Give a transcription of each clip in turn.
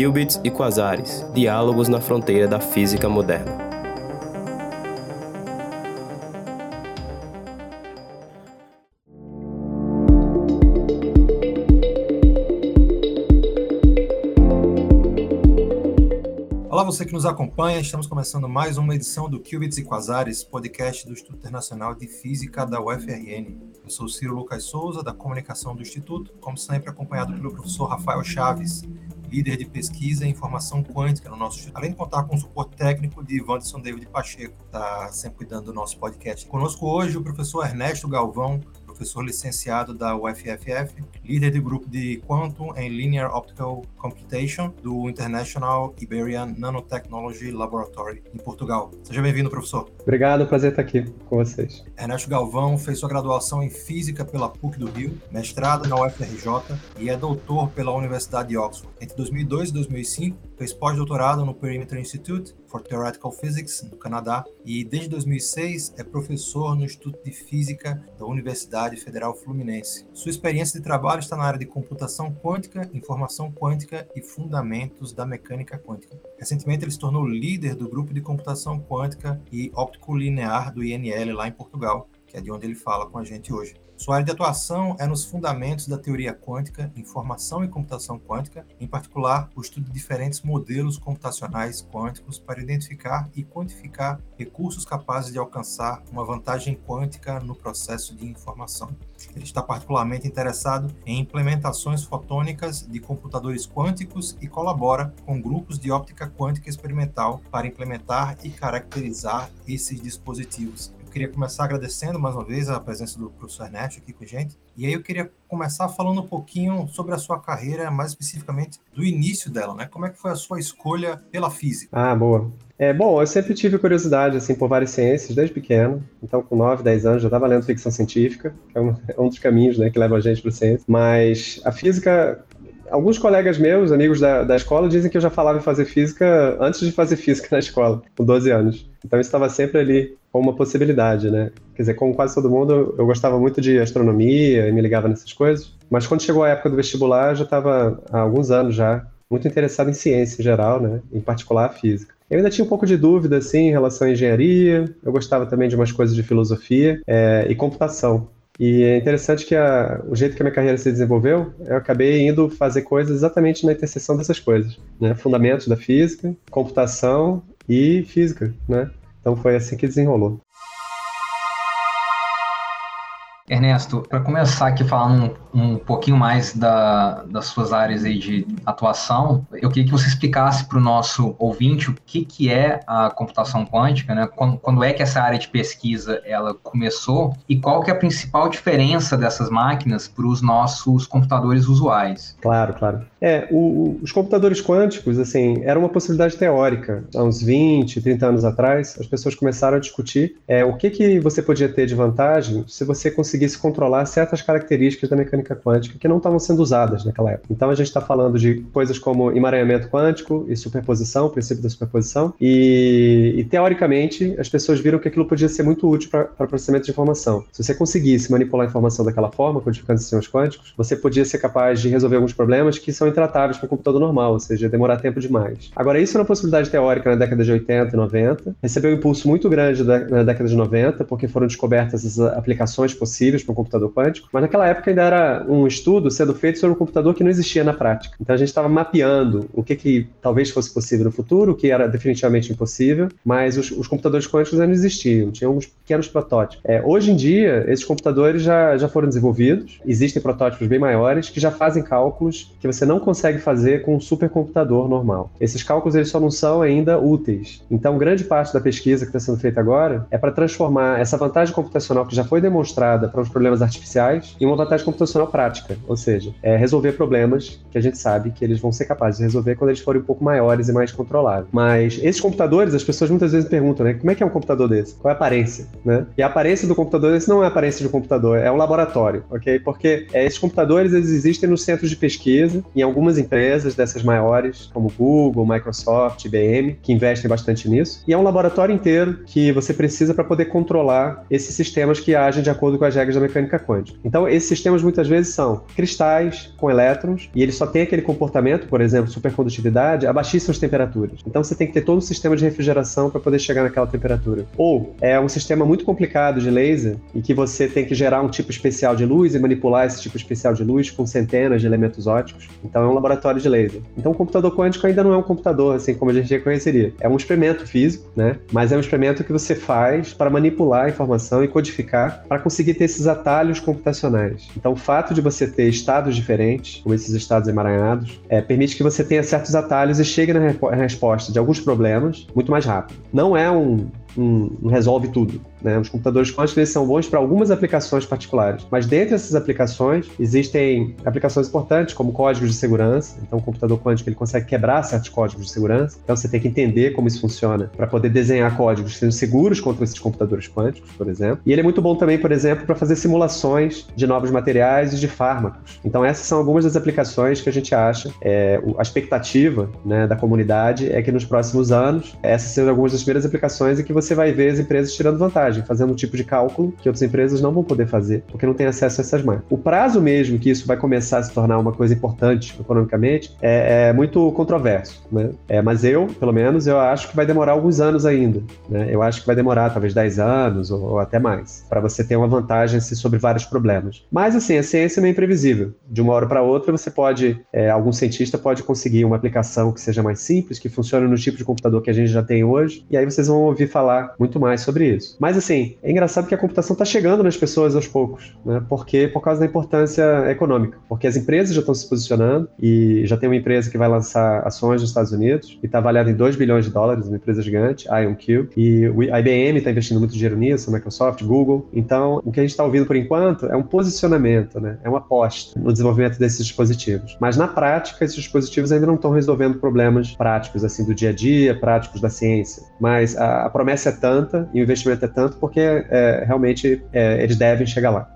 Qubits e Quasares Diálogos na fronteira da física moderna. Olá, você que nos acompanha. Estamos começando mais uma edição do Qubits e Quasares, podcast do Instituto Internacional de Física da UFRN. Eu sou Ciro Lucas Souza, da comunicação do Instituto, como sempre acompanhado pelo professor Rafael Chaves, líder de pesquisa em informação quântica no nosso instituto, além de contar com o suporte técnico de Wanderson David Pacheco, que está sempre cuidando do nosso podcast. Conosco hoje o professor Ernesto Galvão, professor licenciado da UFFF, líder do grupo de Quantum and Linear Optical Computation do International Iberian Nanotechnology Laboratory, em Portugal. Seja bem-vindo, professor. Obrigado, prazer estar aqui com vocês. Ernesto Galvão fez sua graduação em Física pela PUC do Rio, mestrado na UFRJ e é doutor pela Universidade de Oxford. Entre 2002 e 2005, fez pós-doutorado no Perimeter Institute for Theoretical Physics, no Canadá, e desde 2006 é professor no Instituto de Física da Universidade Federal Fluminense. Sua experiência de trabalho está na área de computação quântica, informação quântica e fundamentos da mecânica quântica. Recentemente, ele se tornou líder do grupo de computação quântica e óptico linear do INL lá em Portugal, que é de onde ele fala com a gente hoje. Sua área de atuação é nos fundamentos da teoria quântica, informação e computação quântica, em particular o estudo de diferentes modelos computacionais quânticos para identificar e quantificar recursos capazes de alcançar uma vantagem quântica no processo de informação. Ele está particularmente interessado em implementações fotônicas de computadores quânticos e colabora com grupos de óptica quântica experimental para implementar e caracterizar esses dispositivos queria começar agradecendo mais uma vez a presença do professor Ernesto aqui com a gente. E aí eu queria começar falando um pouquinho sobre a sua carreira, mais especificamente do início dela, né? Como é que foi a sua escolha pela física? Ah, boa. É, bom, eu sempre tive curiosidade assim por várias ciências desde pequeno. Então, com 9, 10 anos já estava lendo ficção científica, que é um, é um dos caminhos, né, que leva a gente para ciência. Mas a física alguns colegas meus, amigos da, da escola, dizem que eu já falava em fazer física antes de fazer física na escola, com 12 anos. Então, isso estava sempre ali como uma possibilidade, né? Quer dizer, como quase todo mundo, eu gostava muito de astronomia e me ligava nessas coisas. Mas quando chegou a época do vestibular, eu já estava há alguns anos já muito interessado em ciência em geral, né? Em particular a física. Eu ainda tinha um pouco de dúvida, assim, em relação à engenharia. Eu gostava também de umas coisas de filosofia é, e computação. E é interessante que a, o jeito que a minha carreira se desenvolveu, eu acabei indo fazer coisas exatamente na interseção dessas coisas, né? Fundamentos da física, computação e física, né? Então foi assim que desenrolou. Ernesto, para começar aqui falando um, um pouquinho mais da, das suas áreas aí de atuação, eu queria que você explicasse para o nosso ouvinte o que, que é a computação quântica, né? Quando, quando, é que essa área de pesquisa ela começou e qual que é a principal diferença dessas máquinas para os nossos computadores usuais? Claro, claro. É, o, os computadores quânticos, assim, era uma possibilidade teórica. Há uns 20, 30 anos atrás, as pessoas começaram a discutir é, o que, que você podia ter de vantagem se você conseguisse conseguisse controlar certas características da mecânica quântica que não estavam sendo usadas naquela época. Então a gente está falando de coisas como emaranhamento quântico e superposição, o princípio da superposição, e, e teoricamente as pessoas viram que aquilo podia ser muito útil para processamento de informação. Se você conseguisse manipular a informação daquela forma, codificando sistemas quânticos, você podia ser capaz de resolver alguns problemas que são intratáveis para um computador normal, ou seja, demorar tempo demais. Agora, isso é uma possibilidade teórica na década de 80 e 90, recebeu um impulso muito grande na década de 90, porque foram descobertas as aplicações possíveis para um computador quântico, mas naquela época ainda era um estudo sendo feito sobre um computador que não existia na prática. Então a gente estava mapeando o que, que talvez fosse possível no futuro, o que era definitivamente impossível, mas os, os computadores quânticos ainda não existiam, tinham uns pequenos protótipos. É, hoje em dia, esses computadores já, já foram desenvolvidos, existem protótipos bem maiores que já fazem cálculos que você não consegue fazer com um supercomputador normal. Esses cálculos eles só não são ainda úteis. Então, grande parte da pesquisa que está sendo feita agora é para transformar essa vantagem computacional que já foi demonstrada para os problemas artificiais e uma vantagem computacional prática, ou seja, é resolver problemas que a gente sabe que eles vão ser capazes de resolver quando eles forem um pouco maiores e mais controláveis. Mas esses computadores, as pessoas muitas vezes perguntam, né, como é que é um computador desse? Qual é a aparência, né? E a aparência do computador desse não é a aparência de um computador, é um laboratório, ok? Porque é, esses computadores eles existem nos centros de pesquisa em algumas empresas dessas maiores, como Google, Microsoft, IBM, que investem bastante nisso. E é um laboratório inteiro que você precisa para poder controlar esses sistemas que agem de acordo com as regras da mecânica quântica. Então, esses sistemas muitas vezes são cristais com elétrons e eles só têm aquele comportamento, por exemplo, supercondutividade, a baixíssimas temperaturas. Então, você tem que ter todo um sistema de refrigeração para poder chegar naquela temperatura. Ou é um sistema muito complicado de laser e que você tem que gerar um tipo especial de luz e manipular esse tipo especial de luz com centenas de elementos óticos. Então, é um laboratório de laser. Então, o computador quântico ainda não é um computador, assim como a gente reconheceria. É um experimento físico, né? Mas é um experimento que você faz para manipular a informação e codificar para conseguir ter esses atalhos computacionais. Então, o fato de você ter estados diferentes, como esses estados emaranhados, é, permite que você tenha certos atalhos e chegue na resposta de alguns problemas muito mais rápido. Não é um, um, um resolve tudo. Né? Os computadores quânticos são bons para algumas aplicações particulares, mas dentre essas aplicações existem aplicações importantes como códigos de segurança. Então, o computador quântico ele consegue quebrar certos códigos de segurança. Então, você tem que entender como isso funciona para poder desenhar códigos que sejam seguros contra esses computadores quânticos, por exemplo. E ele é muito bom também, por exemplo, para fazer simulações de novos materiais e de fármacos. Então, essas são algumas das aplicações que a gente acha. É, a expectativa né, da comunidade é que nos próximos anos essas sejam algumas das primeiras aplicações em que você vai ver as empresas tirando vantagem fazendo um tipo de cálculo que outras empresas não vão poder fazer, porque não têm acesso a essas máquinas. O prazo mesmo que isso vai começar a se tornar uma coisa importante economicamente é, é muito controverso, né? É, mas eu, pelo menos, eu acho que vai demorar alguns anos ainda, né? Eu acho que vai demorar talvez 10 anos ou, ou até mais, para você ter uma vantagem assim, sobre vários problemas. Mas, assim, a ciência é meio imprevisível. De uma hora para outra, você pode, é, algum cientista pode conseguir uma aplicação que seja mais simples, que funcione no tipo de computador que a gente já tem hoje, e aí vocês vão ouvir falar muito mais sobre isso. Mas, assim, é engraçado que a computação está chegando nas pessoas aos poucos, né? Porque por causa da importância econômica, porque as empresas já estão se posicionando e já tem uma empresa que vai lançar ações nos Estados Unidos e está avaliada em 2 bilhões de dólares, uma empresa gigante, IonQ, e a IBM está investindo muito dinheiro nisso, Microsoft, Google. Então, o que a gente está ouvindo por enquanto é um posicionamento, né? É uma aposta no desenvolvimento desses dispositivos. Mas na prática, esses dispositivos ainda não estão resolvendo problemas práticos assim do dia a dia, práticos da ciência. Mas a, a promessa é tanta e o investimento é tanto tanto porque é, realmente é, eles devem chegar lá.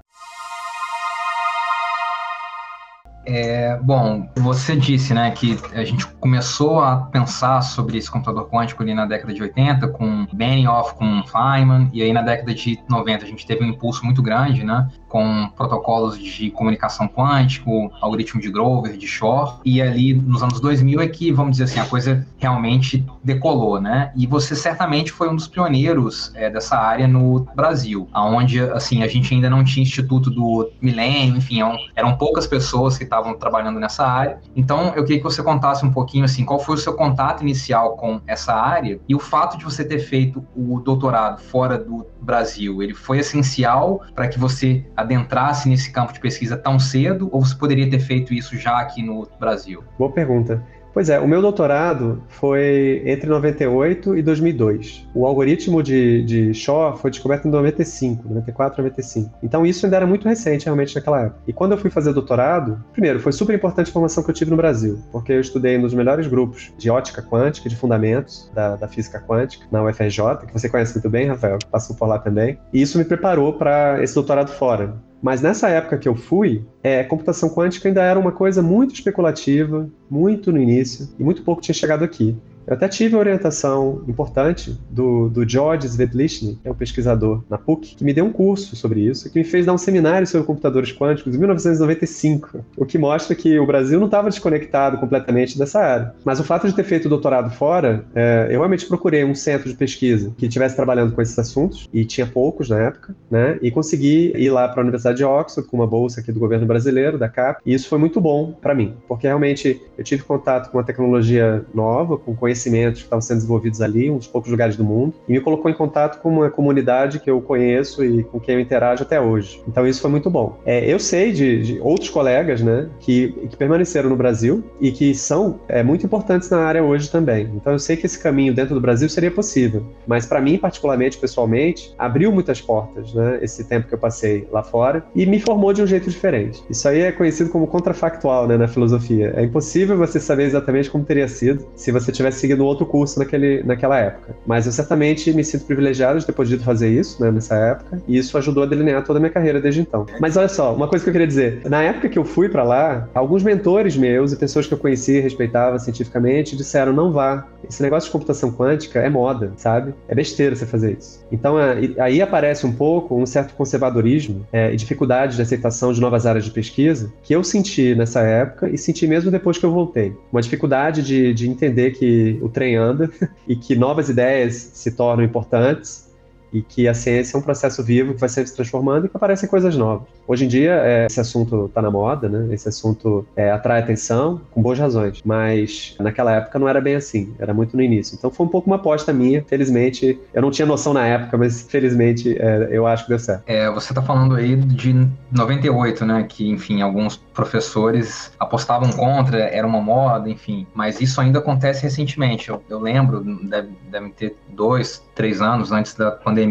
É, bom, você disse né, que a gente começou a pensar sobre esse computador quântico ali na década de 80, com Benioff, com Feynman, e aí na década de 90 a gente teve um impulso muito grande, né, com protocolos de comunicação quântico, algoritmo de Grover, de Shor, e ali nos anos 2000 é que, vamos dizer assim, a coisa realmente decolou, né? E você certamente foi um dos pioneiros é, dessa área no Brasil, aonde assim a gente ainda não tinha instituto do milênio, enfim, eram, eram poucas pessoas que estavam trabalhando nessa área. Então, eu queria que você contasse um pouquinho assim, qual foi o seu contato inicial com essa área e o fato de você ter feito o doutorado fora do Brasil, ele foi essencial para que você adentrasse nesse campo de pesquisa tão cedo ou você poderia ter feito isso já aqui no Brasil? Boa pergunta. Pois é, o meu doutorado foi entre 98 e 2002. O algoritmo de, de Shaw foi descoberto em 95, 94, 95. Então isso ainda era muito recente realmente naquela época. E quando eu fui fazer doutorado, primeiro, foi super importante a formação que eu tive no Brasil, porque eu estudei nos melhores grupos de ótica quântica, de fundamentos da, da física quântica, na UFRJ, que você conhece muito bem, Rafael, que passou por lá também. E isso me preparou para esse doutorado fora. Mas nessa época que eu fui, é, computação quântica ainda era uma coisa muito especulativa, muito no início, e muito pouco tinha chegado aqui. Eu até tive uma orientação importante do, do George Svetlishny, que é um pesquisador na PUC, que me deu um curso sobre isso, que me fez dar um seminário sobre computadores quânticos em 1995, o que mostra que o Brasil não estava desconectado completamente dessa área. Mas o fato de ter feito o doutorado fora, é, eu realmente procurei um centro de pesquisa que estivesse trabalhando com esses assuntos, e tinha poucos na época, né? E consegui ir lá para a Universidade de Oxford com uma bolsa aqui do governo brasileiro, da CAP, e isso foi muito bom para mim, porque realmente eu tive contato com uma tecnologia nova, com conhecimento conhecimentos que estavam sendo desenvolvidos ali, um dos poucos lugares do mundo, e me colocou em contato com uma comunidade que eu conheço e com quem eu interajo até hoje. Então isso foi muito bom. É, eu sei de, de, outros colegas, né, que, que, permaneceram no Brasil e que são é, muito importantes na área hoje também. Então eu sei que esse caminho dentro do Brasil seria possível, mas para mim particularmente, pessoalmente, abriu muitas portas, né, esse tempo que eu passei lá fora e me formou de um jeito diferente. Isso aí é conhecido como contrafactual, né, na filosofia. É impossível você saber exatamente como teria sido se você tivesse seguido outro curso naquele, naquela época. Mas eu certamente me sinto privilegiado de ter podido fazer isso, né, nessa época, e isso ajudou a delinear toda a minha carreira desde então. Mas olha só, uma coisa que eu queria dizer, na época que eu fui para lá, alguns mentores meus e pessoas que eu conhecia e respeitava cientificamente disseram: não vá, esse negócio de computação quântica é moda, sabe? É besteira você fazer isso. Então aí aparece um pouco um certo conservadorismo é, e dificuldade de aceitação de novas áreas de pesquisa que eu senti nessa época e senti mesmo depois que eu voltei. Uma dificuldade de, de entender que o trem anda e que novas ideias se tornam importantes e que a ciência é um processo vivo que vai se transformando e que aparecem coisas novas. Hoje em dia, é, esse assunto está na moda, né? Esse assunto é, atrai atenção, com boas razões. Mas naquela época não era bem assim, era muito no início. Então foi um pouco uma aposta minha. Felizmente, eu não tinha noção na época, mas felizmente é, eu acho que deu certo. É, você está falando aí de 98, né? Que, enfim, alguns professores apostavam contra, era uma moda, enfim. Mas isso ainda acontece recentemente. Eu, eu lembro, deve ter dois, três anos antes da pandemia,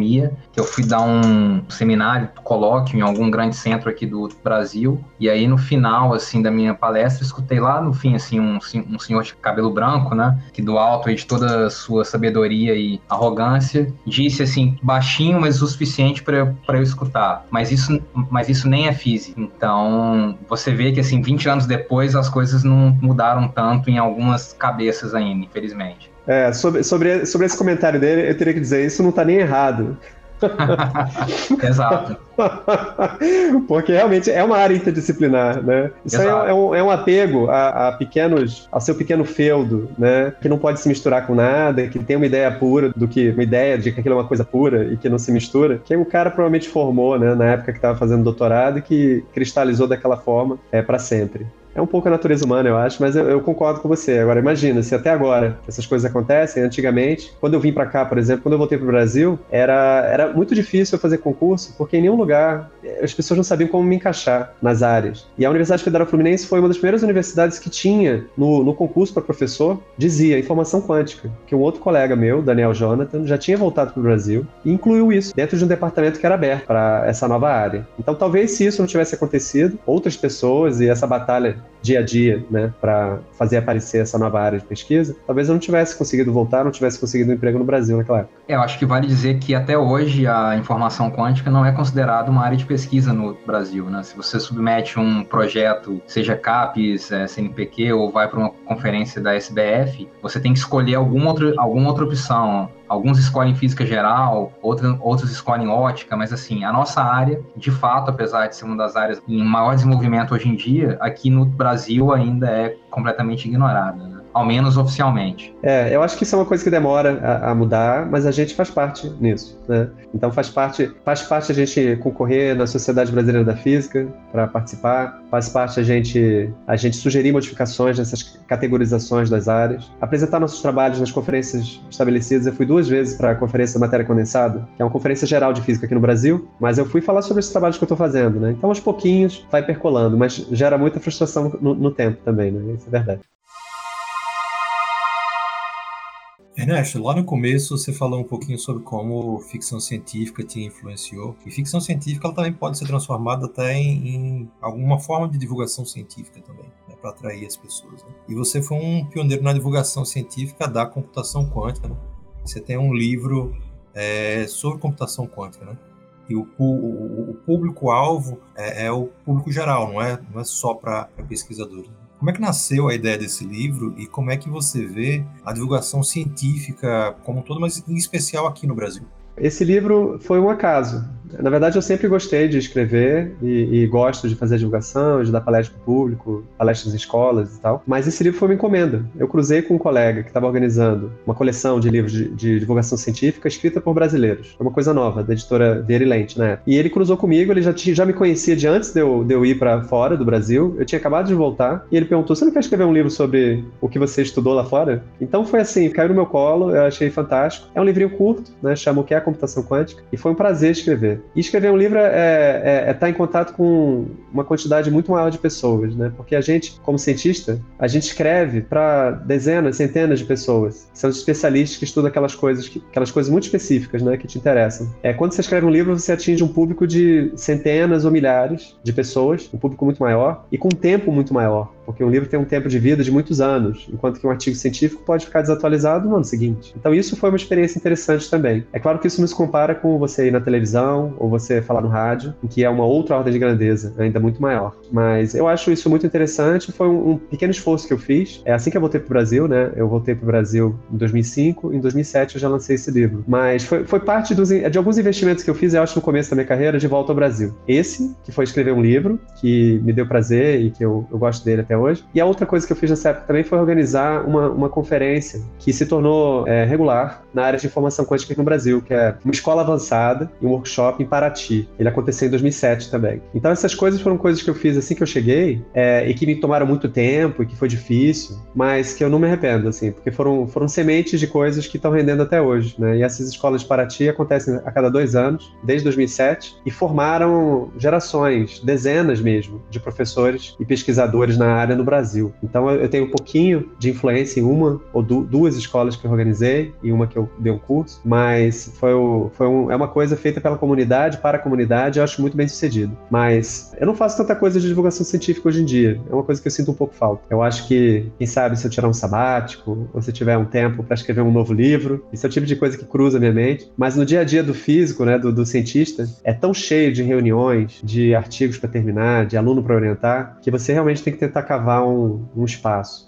que eu fui dar um seminário, colóquio em algum grande centro aqui do Brasil, e aí no final, assim, da minha palestra, escutei lá no fim, assim, um, um senhor de cabelo branco, né, que do alto aí de toda a sua sabedoria e arrogância, disse, assim, baixinho, mas o suficiente para eu escutar, mas isso, mas isso nem é físico. Então, você vê que, assim, 20 anos depois, as coisas não mudaram tanto em algumas cabeças ainda, infelizmente. É, sobre, sobre, sobre esse comentário dele, eu teria que dizer, isso não tá nem errado. Exato. Porque realmente é uma área interdisciplinar, né? Isso aí é, é, um, é um apego a, a, pequenos, ao seu pequeno feudo, né? Que não pode se misturar com nada, que tem uma ideia pura do que, uma ideia de que aquilo é uma coisa pura e que não se mistura, que o cara provavelmente formou, né? Na época que estava fazendo doutorado e que cristalizou daquela forma é para sempre. É um pouco a natureza humana, eu acho, mas eu, eu, concordo com você. Agora, imagina, se até agora essas coisas acontecem, antigamente, quando eu vim para cá, por exemplo, quando eu voltei para o Brasil, era, era muito difícil eu fazer concurso, porque em nenhum lugar as pessoas não sabiam como me encaixar nas áreas. E a Universidade Federal Fluminense foi uma das primeiras universidades que tinha no, no concurso para professor, dizia informação quântica, que um outro colega meu, Daniel Jonathan, já tinha voltado para o Brasil e incluiu isso dentro de um departamento que era aberto para essa nova área. Então, talvez se isso não tivesse acontecido, outras pessoas e essa batalha dia a dia, né, para fazer aparecer essa nova área de pesquisa, talvez eu não tivesse conseguido voltar, não tivesse conseguido um emprego no Brasil naquela época. É, eu acho que vale dizer que até hoje a informação quântica não é considerada uma área de pesquisa no Brasil, né? Se você submete um projeto, seja CAPES, é, CNPq ou vai para uma conferência da SBF, você tem que escolher alguma outra, alguma outra opção Alguns escolhem física geral, outros, outros escolhem ótica, mas assim, a nossa área, de fato, apesar de ser uma das áreas em maior desenvolvimento hoje em dia, aqui no Brasil ainda é completamente ignorada. Ao menos oficialmente. É, eu acho que isso é uma coisa que demora a, a, mudar, mas a gente faz parte nisso, né? Então faz parte, faz parte a gente concorrer na Sociedade Brasileira da Física para participar, faz parte a gente a gente sugerir modificações nessas categorizações das áreas, apresentar nossos trabalhos nas conferências estabelecidas. Eu fui duas vezes para a conferência Matéria Condensada, que é uma conferência geral de física aqui no Brasil, mas eu fui falar sobre esses trabalhos que eu estou fazendo, né? Então aos pouquinhos vai percolando, mas gera muita frustração no, no tempo também, né? Isso é verdade. Ernesto, lá no começo você falou um pouquinho sobre como ficção científica te influenciou. E ficção científica ela também pode ser transformada até em, em alguma forma de divulgação científica também, né, para atrair as pessoas. Né? E você foi um pioneiro na divulgação científica da computação quântica. Né? Você tem um livro é, sobre computação quântica, né? E o, o, o público-alvo é, é, o público geral, não é, não é só para pesquisadores. Como é que nasceu a ideia desse livro e como é que você vê a divulgação científica como um todo, mas em especial aqui no Brasil? Esse livro foi um acaso. Na verdade, eu sempre gostei de escrever e, e gosto de fazer divulgação, de dar palestra para o público, palestras em escolas e tal. Mas esse livro foi uma encomenda. Eu cruzei com um colega que estava organizando uma coleção de livros de, de, divulgação científica escrita por brasileiros. Foi uma coisa nova, da editora Vieira e Lente, né? E ele cruzou comigo, ele já, já me conhecia de antes de eu, de eu ir para fora do Brasil. Eu tinha acabado de voltar e ele perguntou: Você não quer escrever um livro sobre o que você estudou lá fora? Então foi assim, caiu no meu colo, eu achei fantástico. É um livrinho curto, né? Chama O que é a computação quântica, e foi um prazer escrever. E escrever um livro é estar é, é tá em contato com uma quantidade muito maior de pessoas, né? Porque a gente, como cientista, a gente escreve para dezenas, centenas de pessoas. São os especialistas que estudam aquelas coisas, que, aquelas coisas muito específicas, né, que te interessam. É, quando você escreve um livro, você atinge um público de centenas ou milhares de pessoas, um público muito maior e com um tempo muito maior porque um livro tem um tempo de vida de muitos anos, enquanto que um artigo científico pode ficar desatualizado no ano seguinte. Então isso foi uma experiência interessante também. É claro que isso não se compara com você ir na televisão ou você falar no rádio, que é uma outra ordem de grandeza, ainda muito maior. Mas eu acho isso muito interessante, foi um, um pequeno esforço que eu fiz. É assim que eu voltei para o Brasil, né? Eu voltei para o Brasil em 2005, em 2007 eu já lancei esse livro. Mas foi, foi parte dos, de alguns investimentos que eu fiz, eu acho, no começo da minha carreira, de volta ao Brasil. Esse, que foi escrever um livro, que me deu prazer e que eu, eu gosto dele até até hoje. E a outra coisa que eu fiz nessa época também foi organizar uma, uma conferência que se tornou é, regular na área de informação quântica aqui no Brasil, que é uma escola avançada e um workshop em Paraty. Ele aconteceu em 2007 também. Então essas coisas foram coisas que eu fiz assim que eu cheguei é, e que me tomaram muito tempo e que foi difícil, mas que eu não me arrependo, assim, porque foram, foram sementes de coisas que estão rendendo até hoje, né? E essas escolas de Paraty acontecem a cada dois anos, desde 2007, e formaram gerações, dezenas mesmo, de professores e pesquisadores na área no Brasil. Então eu tenho um pouquinho de influência em uma ou duas escolas que eu organizei e uma que eu dei um curso, mas foi, o, foi um, é uma coisa feita pela comunidade, para a comunidade, eu acho muito bem sucedido. Mas eu não faço tanta coisa de divulgação científica hoje em dia, é uma coisa que eu sinto um pouco falta. Eu acho que, quem sabe, se eu tirar um sabático, ou se tiver um tempo para escrever um novo livro, isso é o tipo de coisa que cruza minha mente. Mas no dia a dia do físico, né, do, do cientista, é tão cheio de reuniões, de artigos para terminar, de aluno para orientar, que você realmente tem que tentar cavar um, um espaço.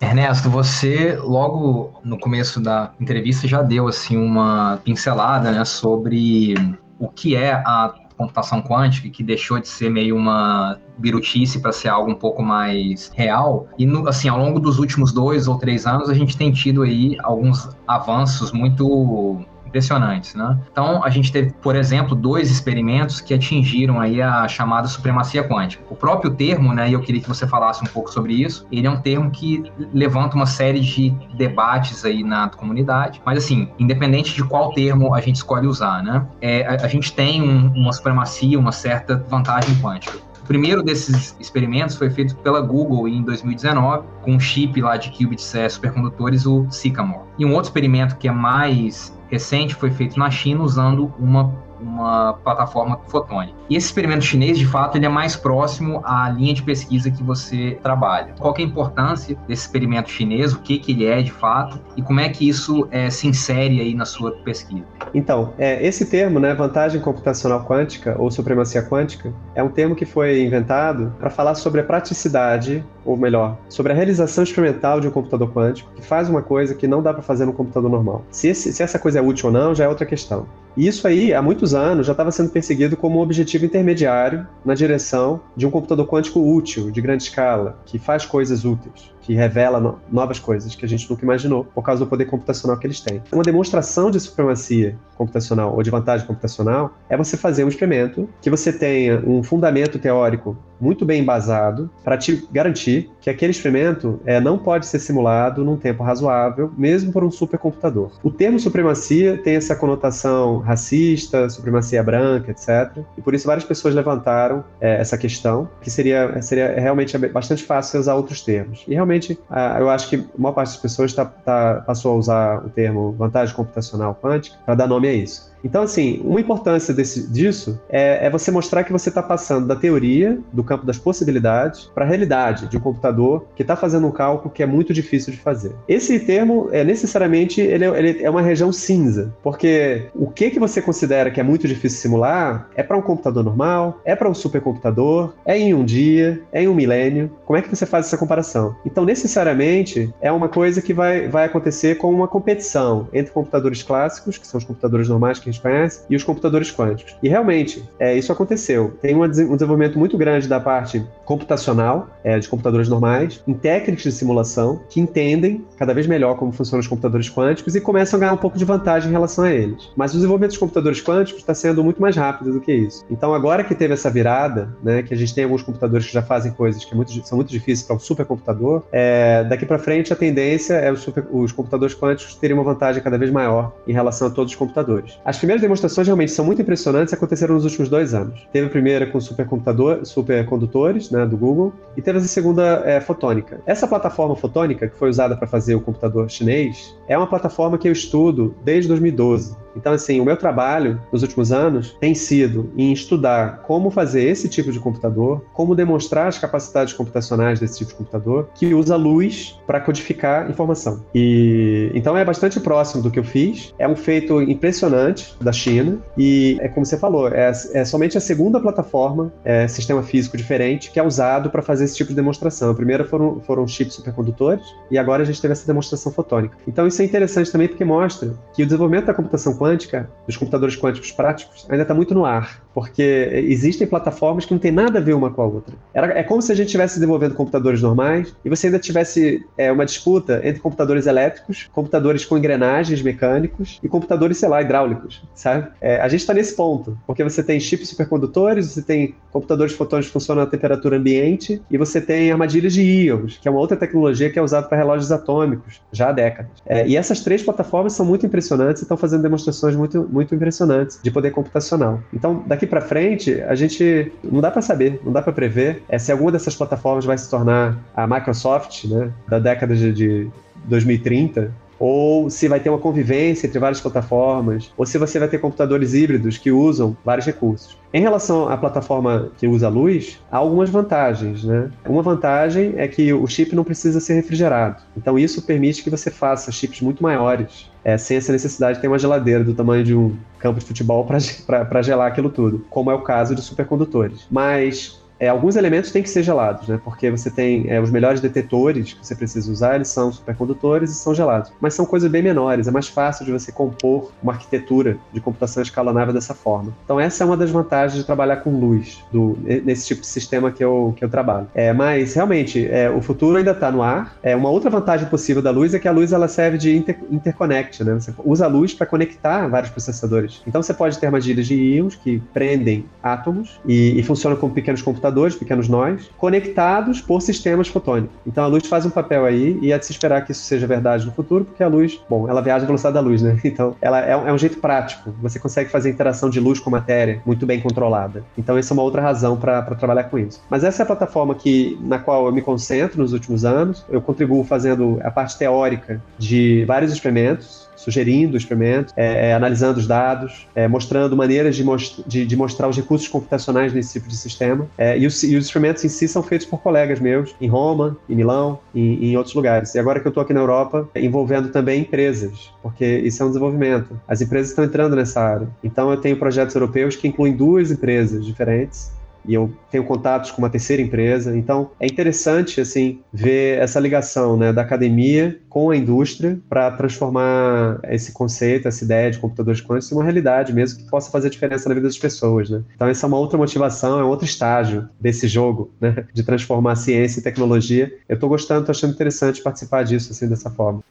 Ernesto, você logo no começo da entrevista já deu assim uma pincelada né, sobre o que é a computação quântica, que deixou de ser meio uma birutice para ser algo um pouco mais real. E no, assim, ao longo dos últimos dois ou três anos, a gente tem tido aí alguns avanços muito impressionantes, né? Então, a gente teve, por exemplo, dois experimentos que atingiram aí a chamada supremacia quântica. O próprio termo, né, e eu queria que você falasse um pouco sobre isso, ele é um termo que levanta uma série de debates aí na comunidade, mas assim, independente de qual termo a gente escolhe usar, né, é, a, a, gente tem um, uma supremacia, uma certa vantagem quântica. O primeiro desses experimentos foi feito pela Google em 2019, com um chip lá de qubits é, supercondutores, o Sycamore. E um outro experimento que é mais recente foi feito na China usando uma uma plataforma fotônica. E esse experimento chinês, de fato, ele é mais próximo à linha de pesquisa que você trabalha. Qual é a importância desse experimento chinês, o que, que ele é de fato e como é que isso é, se insere aí na sua pesquisa? Então, é, esse termo, né, vantagem computacional quântica ou supremacia quântica, é um termo que foi inventado para falar sobre a praticidade, ou melhor, sobre a realização experimental de um computador quântico que faz uma coisa que não dá para fazer no computador normal. Se, esse, se essa coisa é útil ou não, já é outra questão. E isso aí, há muitos anos, já estava sendo perseguido como um objetivo intermediário na direção de um computador quântico útil, de grande escala, que faz coisas úteis que revela no, novas coisas que a gente nunca imaginou por causa do poder computacional que eles têm. Uma demonstração de supremacia computacional ou de vantagem computacional é você fazer um experimento que você tenha um fundamento teórico muito bem embasado para te garantir que aquele experimento é, não pode ser simulado num tempo razoável, mesmo por um supercomputador. O termo supremacia tem essa conotação racista, supremacia branca, etc. E por isso várias pessoas levantaram é, essa questão, que seria, seria realmente bastante fácil usar outros termos. E realmente realmente, eu acho que a maior parte das pessoas tá, tá, passou a usar o termo vantagem computacional quântica para dar nome a isso. Então, assim, uma importância desse, disso é, é, você mostrar que você está passando da teoria, do campo das possibilidades, para a realidade de um computador que está fazendo um cálculo que é muito difícil de fazer. Esse termo, é necessariamente, ele é, ele é uma região cinza, porque o que, que você considera que é muito difícil simular é para um computador normal, é para um supercomputador, é em um dia, é em um milênio. Como é que você faz essa comparação? Então, necessariamente, é uma coisa que vai, vai acontecer com uma competição entre computadores clássicos, que são os computadores normais que que a gente conhece, e os computadores quânticos. E realmente, é, isso aconteceu. Tem um, desenvolvimento muito grande da parte computacional, é, de computadores normais, em técnicas de simulação, que entendem cada vez melhor como funcionam os computadores quânticos e começam a ganhar um pouco de vantagem em relação a eles. Mas o desenvolvimento dos computadores quânticos está sendo muito mais rápido do que isso. Então, agora que teve essa virada, né, que a gente tem alguns computadores que já fazem coisas que é muito, são muito difíceis para um supercomputador, é, daqui para frente a tendência é os, super, os computadores quânticos terem uma vantagem cada vez maior em relação a todos os computadores. As primeiras demonstrações realmente são muito impressionantes e aconteceram nos últimos dois anos. Teve a primeira com supercomputador, supercondutores, né, do Google, e teve a segunda é, fotônica. Essa plataforma fotônica, que foi usada para fazer o computador chinês, é uma plataforma que eu estudo desde 2012. Então, assim, o meu trabalho nos últimos anos tem sido em estudar como fazer esse tipo de computador, como demonstrar as capacidades computacionais desse tipo de computador, que usa luz para codificar informação. E então é bastante próximo do que eu fiz. É um feito impressionante da China e é como você falou, é, é somente a segunda plataforma, é, sistema físico diferente, que é usado para fazer esse tipo de demonstração. A primeira foram, foram chips supercondutores e agora a gente teve essa demonstração fotônica. Então isso é interessante também porque mostra que o desenvolvimento da computação quântica quântica, dos computadores quânticos práticos, ainda está muito no ar, porque existem plataformas que não tem nada a ver uma com a outra. Era, é como se a gente estivesse desenvolvendo computadores normais e você ainda tivesse é, uma disputa entre computadores elétricos, computadores com engrenagens mecânicos e computadores, sei lá, hidráulicos, sabe? É, a gente está nesse ponto, porque você tem chips supercondutores, você tem computadores fotônicos que funcionam a temperatura ambiente e você tem armadilhas de íons, que é uma outra tecnologia que é usada para relógios atômicos já há décadas. É, e essas três plataformas são muito impressionantes e estão fazendo demonstrações muito, muito impressionantes de poder computacional. Então, daqui para frente, a gente não dá para saber, não dá para prever é, se alguma dessas plataformas vai se tornar a Microsoft, né, da década de, de 2030, ou se vai ter uma convivência entre várias plataformas, ou se você vai ter computadores híbridos que usam vários recursos. Em relação à plataforma que usa luz, há algumas vantagens, né? Uma vantagem é que o chip não precisa ser refrigerado. Então isso permite que você faça chips muito maiores, é, sem essa necessidade de ter uma geladeira do tamanho de um campo de futebol para gelar aquilo tudo, como é o caso de supercondutores. Mas é, alguns elementos têm que ser gelados, né? Porque você tem é, os melhores detetores que você precisa usar, eles são supercondutores e são gelados. Mas são coisas bem menores, é mais fácil de você compor uma arquitetura de computação escalonável dessa forma. Então essa é uma das vantagens de trabalhar com luz, do, nesse tipo de sistema que eu, que eu trabalho. É, mas realmente, é, o futuro ainda está no ar. É, uma outra vantagem possível da luz é que a luz ela serve de inter, interconnect, né? Você usa a luz para conectar vários processadores. Então você pode ter armadilhas de íons que prendem átomos e, e funcionam como pequenos computadores computadores, pequenos nós, conectados por sistemas fotônicos. Então a luz faz um papel aí e é de se esperar que isso seja verdade no futuro, porque a luz, bom, ela viaja a velocidade da luz, né? Então ela é, é um jeito prático. Você consegue fazer interação de luz com matéria muito bem controlada. Então essa é uma outra razão para trabalhar com isso. Mas essa é a plataforma que, na qual eu me concentro nos últimos anos. Eu contribuo fazendo a parte teórica de vários experimentos sugerindo experimentos, é, é, analisando os dados, é, mostrando maneiras de, most de, de, mostrar os recursos computacionais nesse tipo de sistema. É, e os, e, os, experimentos em si são feitos por colegas meus, em Roma, em Milão, em, em outros lugares. E agora que eu estou aqui na Europa, envolvendo também empresas, porque isso é um desenvolvimento. As empresas estão entrando nessa área. Então eu tenho projetos europeus que incluem duas empresas diferentes e eu tenho contatos com uma terceira empresa. Então, é interessante assim ver essa ligação né, da academia com a indústria para transformar esse conceito, essa ideia de computadores quânticos em uma realidade mesmo que possa fazer diferença na vida das pessoas. Né? Então, essa é uma outra motivação, é um outro estágio desse jogo né, de transformar ciência e tecnologia. Eu estou gostando, estou achando interessante participar disso assim dessa forma.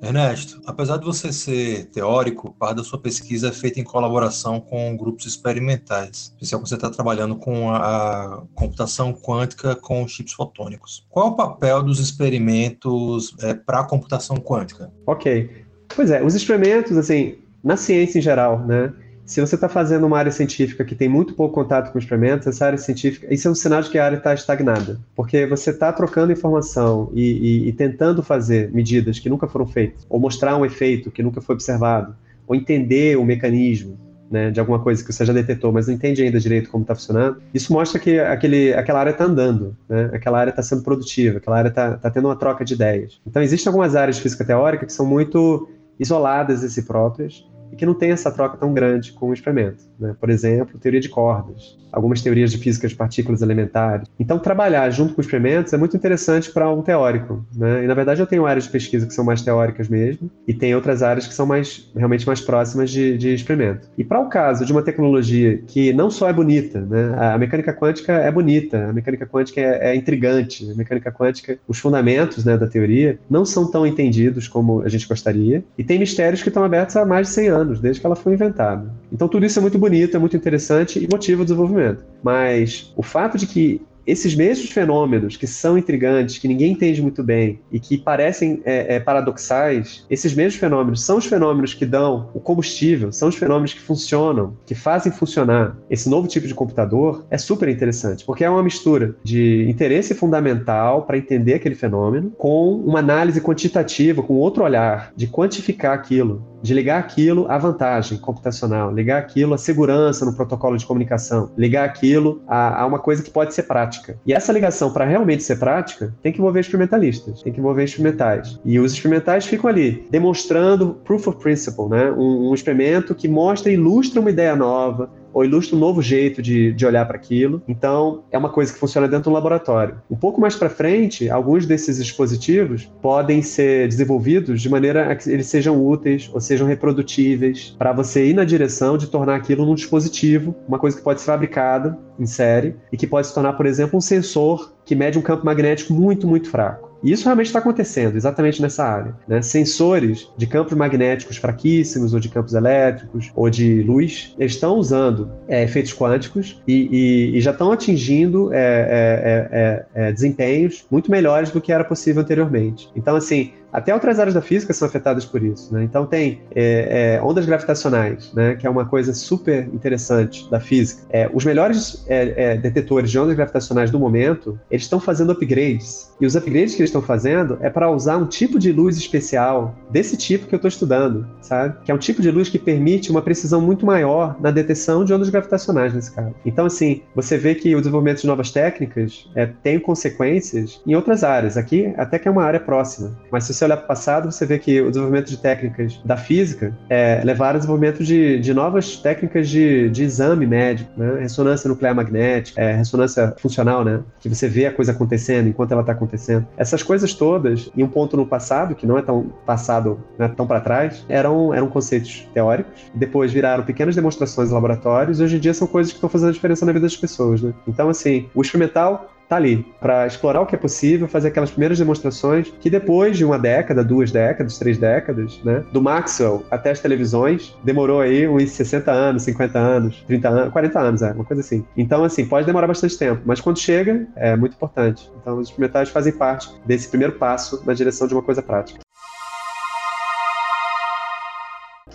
Ernesto, apesar de você ser teórico, parte da sua pesquisa é feita em colaboração com grupos experimentais, especial quando você está trabalhando com a, computação quântica com chips fotônicos. Qual é o papel dos experimentos é, para a computação quântica? Ok. Pois é, os experimentos, assim, na ciência em geral, né? Se você está fazendo uma área científica que tem muito pouco contato com experimentos, essa área científica, isso é um sinal de que a área está estagnada. Porque você está trocando informação e, e, e, tentando fazer medidas que nunca foram feitas, ou mostrar um efeito que nunca foi observado, ou entender o mecanismo né, de alguma coisa que você já detetou, mas não entende ainda direito como está funcionando, isso mostra que aquele, aquela área está andando, né, aquela área está sendo produtiva, aquela área está tá tendo uma troca de ideias. Então, existem algumas áreas de física teórica que são muito isoladas de si próprias, e que não tem essa troca tão grande com o experimento. Né? Por exemplo, teoria de cordas, algumas teorias de física de partículas elementares. Então, trabalhar junto com experimentos é muito interessante para um teórico. Né? E, na verdade, eu tenho áreas de pesquisa que são mais teóricas mesmo, e tem outras áreas que são mais realmente mais próximas de, de experimento. E para o caso de uma tecnologia que não só é bonita, né? a mecânica quântica é bonita, a mecânica quântica é, é intrigante, a mecânica quântica, os fundamentos né, da teoria não são tão entendidos como a gente gostaria, e tem mistérios que estão abertos há mais de 100 anos, desde que ela foi inventada. Então, tudo isso é muito bonito, é muito interessante e motiva o desenvolvimento. Mas o fato de que esses mesmos fenômenos que são intrigantes, que ninguém entende muito bem e que parecem é, é, paradoxais, esses mesmos fenômenos são os fenômenos que dão o combustível, são os fenômenos que funcionam, que fazem funcionar esse novo tipo de computador, é super interessante, porque é uma mistura de interesse fundamental para entender aquele fenômeno com uma análise quantitativa, com outro olhar, de quantificar aquilo de ligar aquilo à vantagem computacional, ligar aquilo à segurança no protocolo de comunicação, ligar aquilo a, a uma coisa que pode ser prática. E essa ligação, para realmente ser prática, tem que envolver experimentalistas, tem que envolver experimentais. E os experimentais ficam ali, demonstrando proof of principle, né? um, um experimento que mostra e ilustra uma ideia nova, ou ilustra um novo jeito de, de olhar para aquilo. Então, é uma coisa que funciona dentro do laboratório. Um pouco mais para frente, alguns desses dispositivos podem ser desenvolvidos de maneira a que eles sejam úteis ou sejam reprodutíveis para você ir na direção de tornar aquilo num dispositivo, uma coisa que pode ser fabricada em série e que pode se tornar, por exemplo, um sensor que mede um campo magnético muito, muito fraco. E isso realmente está acontecendo, exatamente nessa área. Né? Sensores de campos magnéticos fraquíssimos, ou de campos elétricos, ou de luz, estão usando é, efeitos quânticos e, e, e, já estão atingindo é, é, é, é, desempenhos muito melhores do que era possível anteriormente. Então, assim, até outras áreas da física são afetadas por isso. Né? Então tem é, é, ondas gravitacionais, né? que é uma coisa super interessante da física. É, os melhores é, é, detetores de ondas gravitacionais do momento, eles estão fazendo upgrades. E os upgrades que eles estão fazendo é para usar um tipo de luz especial, desse tipo que eu estou estudando, sabe? Que é um tipo de luz que permite uma precisão muito maior na detecção de ondas gravitacionais nesse caso. Então, assim, você vê que o desenvolvimento de novas técnicas é, tem consequências em outras áreas. Aqui, até que é uma área próxima. Mas se você olhar para o passado, você vê que o desenvolvimento de técnicas da física é, levaram ao desenvolvimento de, de novas técnicas de, de exame médico, né? Ressonância nuclear magnética, é, ressonância funcional, né? Que você vê a coisa acontecendo enquanto ela está acontecendo. Essas coisas todas, em um ponto no passado, que não é tão passado, não é tão para trás, eram, eram conceitos teóricos, depois viraram pequenas demonstrações em laboratórios, e hoje em dia são coisas que estão fazendo diferença na vida das pessoas, né? Então, assim, o experimental tá ali para explorar o que é possível, fazer aquelas primeiras demonstrações que depois de uma década, duas décadas, três décadas, né, do Maxwell até as televisões, demorou aí uns 60 anos, 50 anos, 30 anos, 40 anos, é, uma coisa assim. Então, assim, pode demorar bastante tempo, mas quando chega, é muito importante. Então, os experimentais fazem parte desse primeiro passo na direção de uma coisa prática.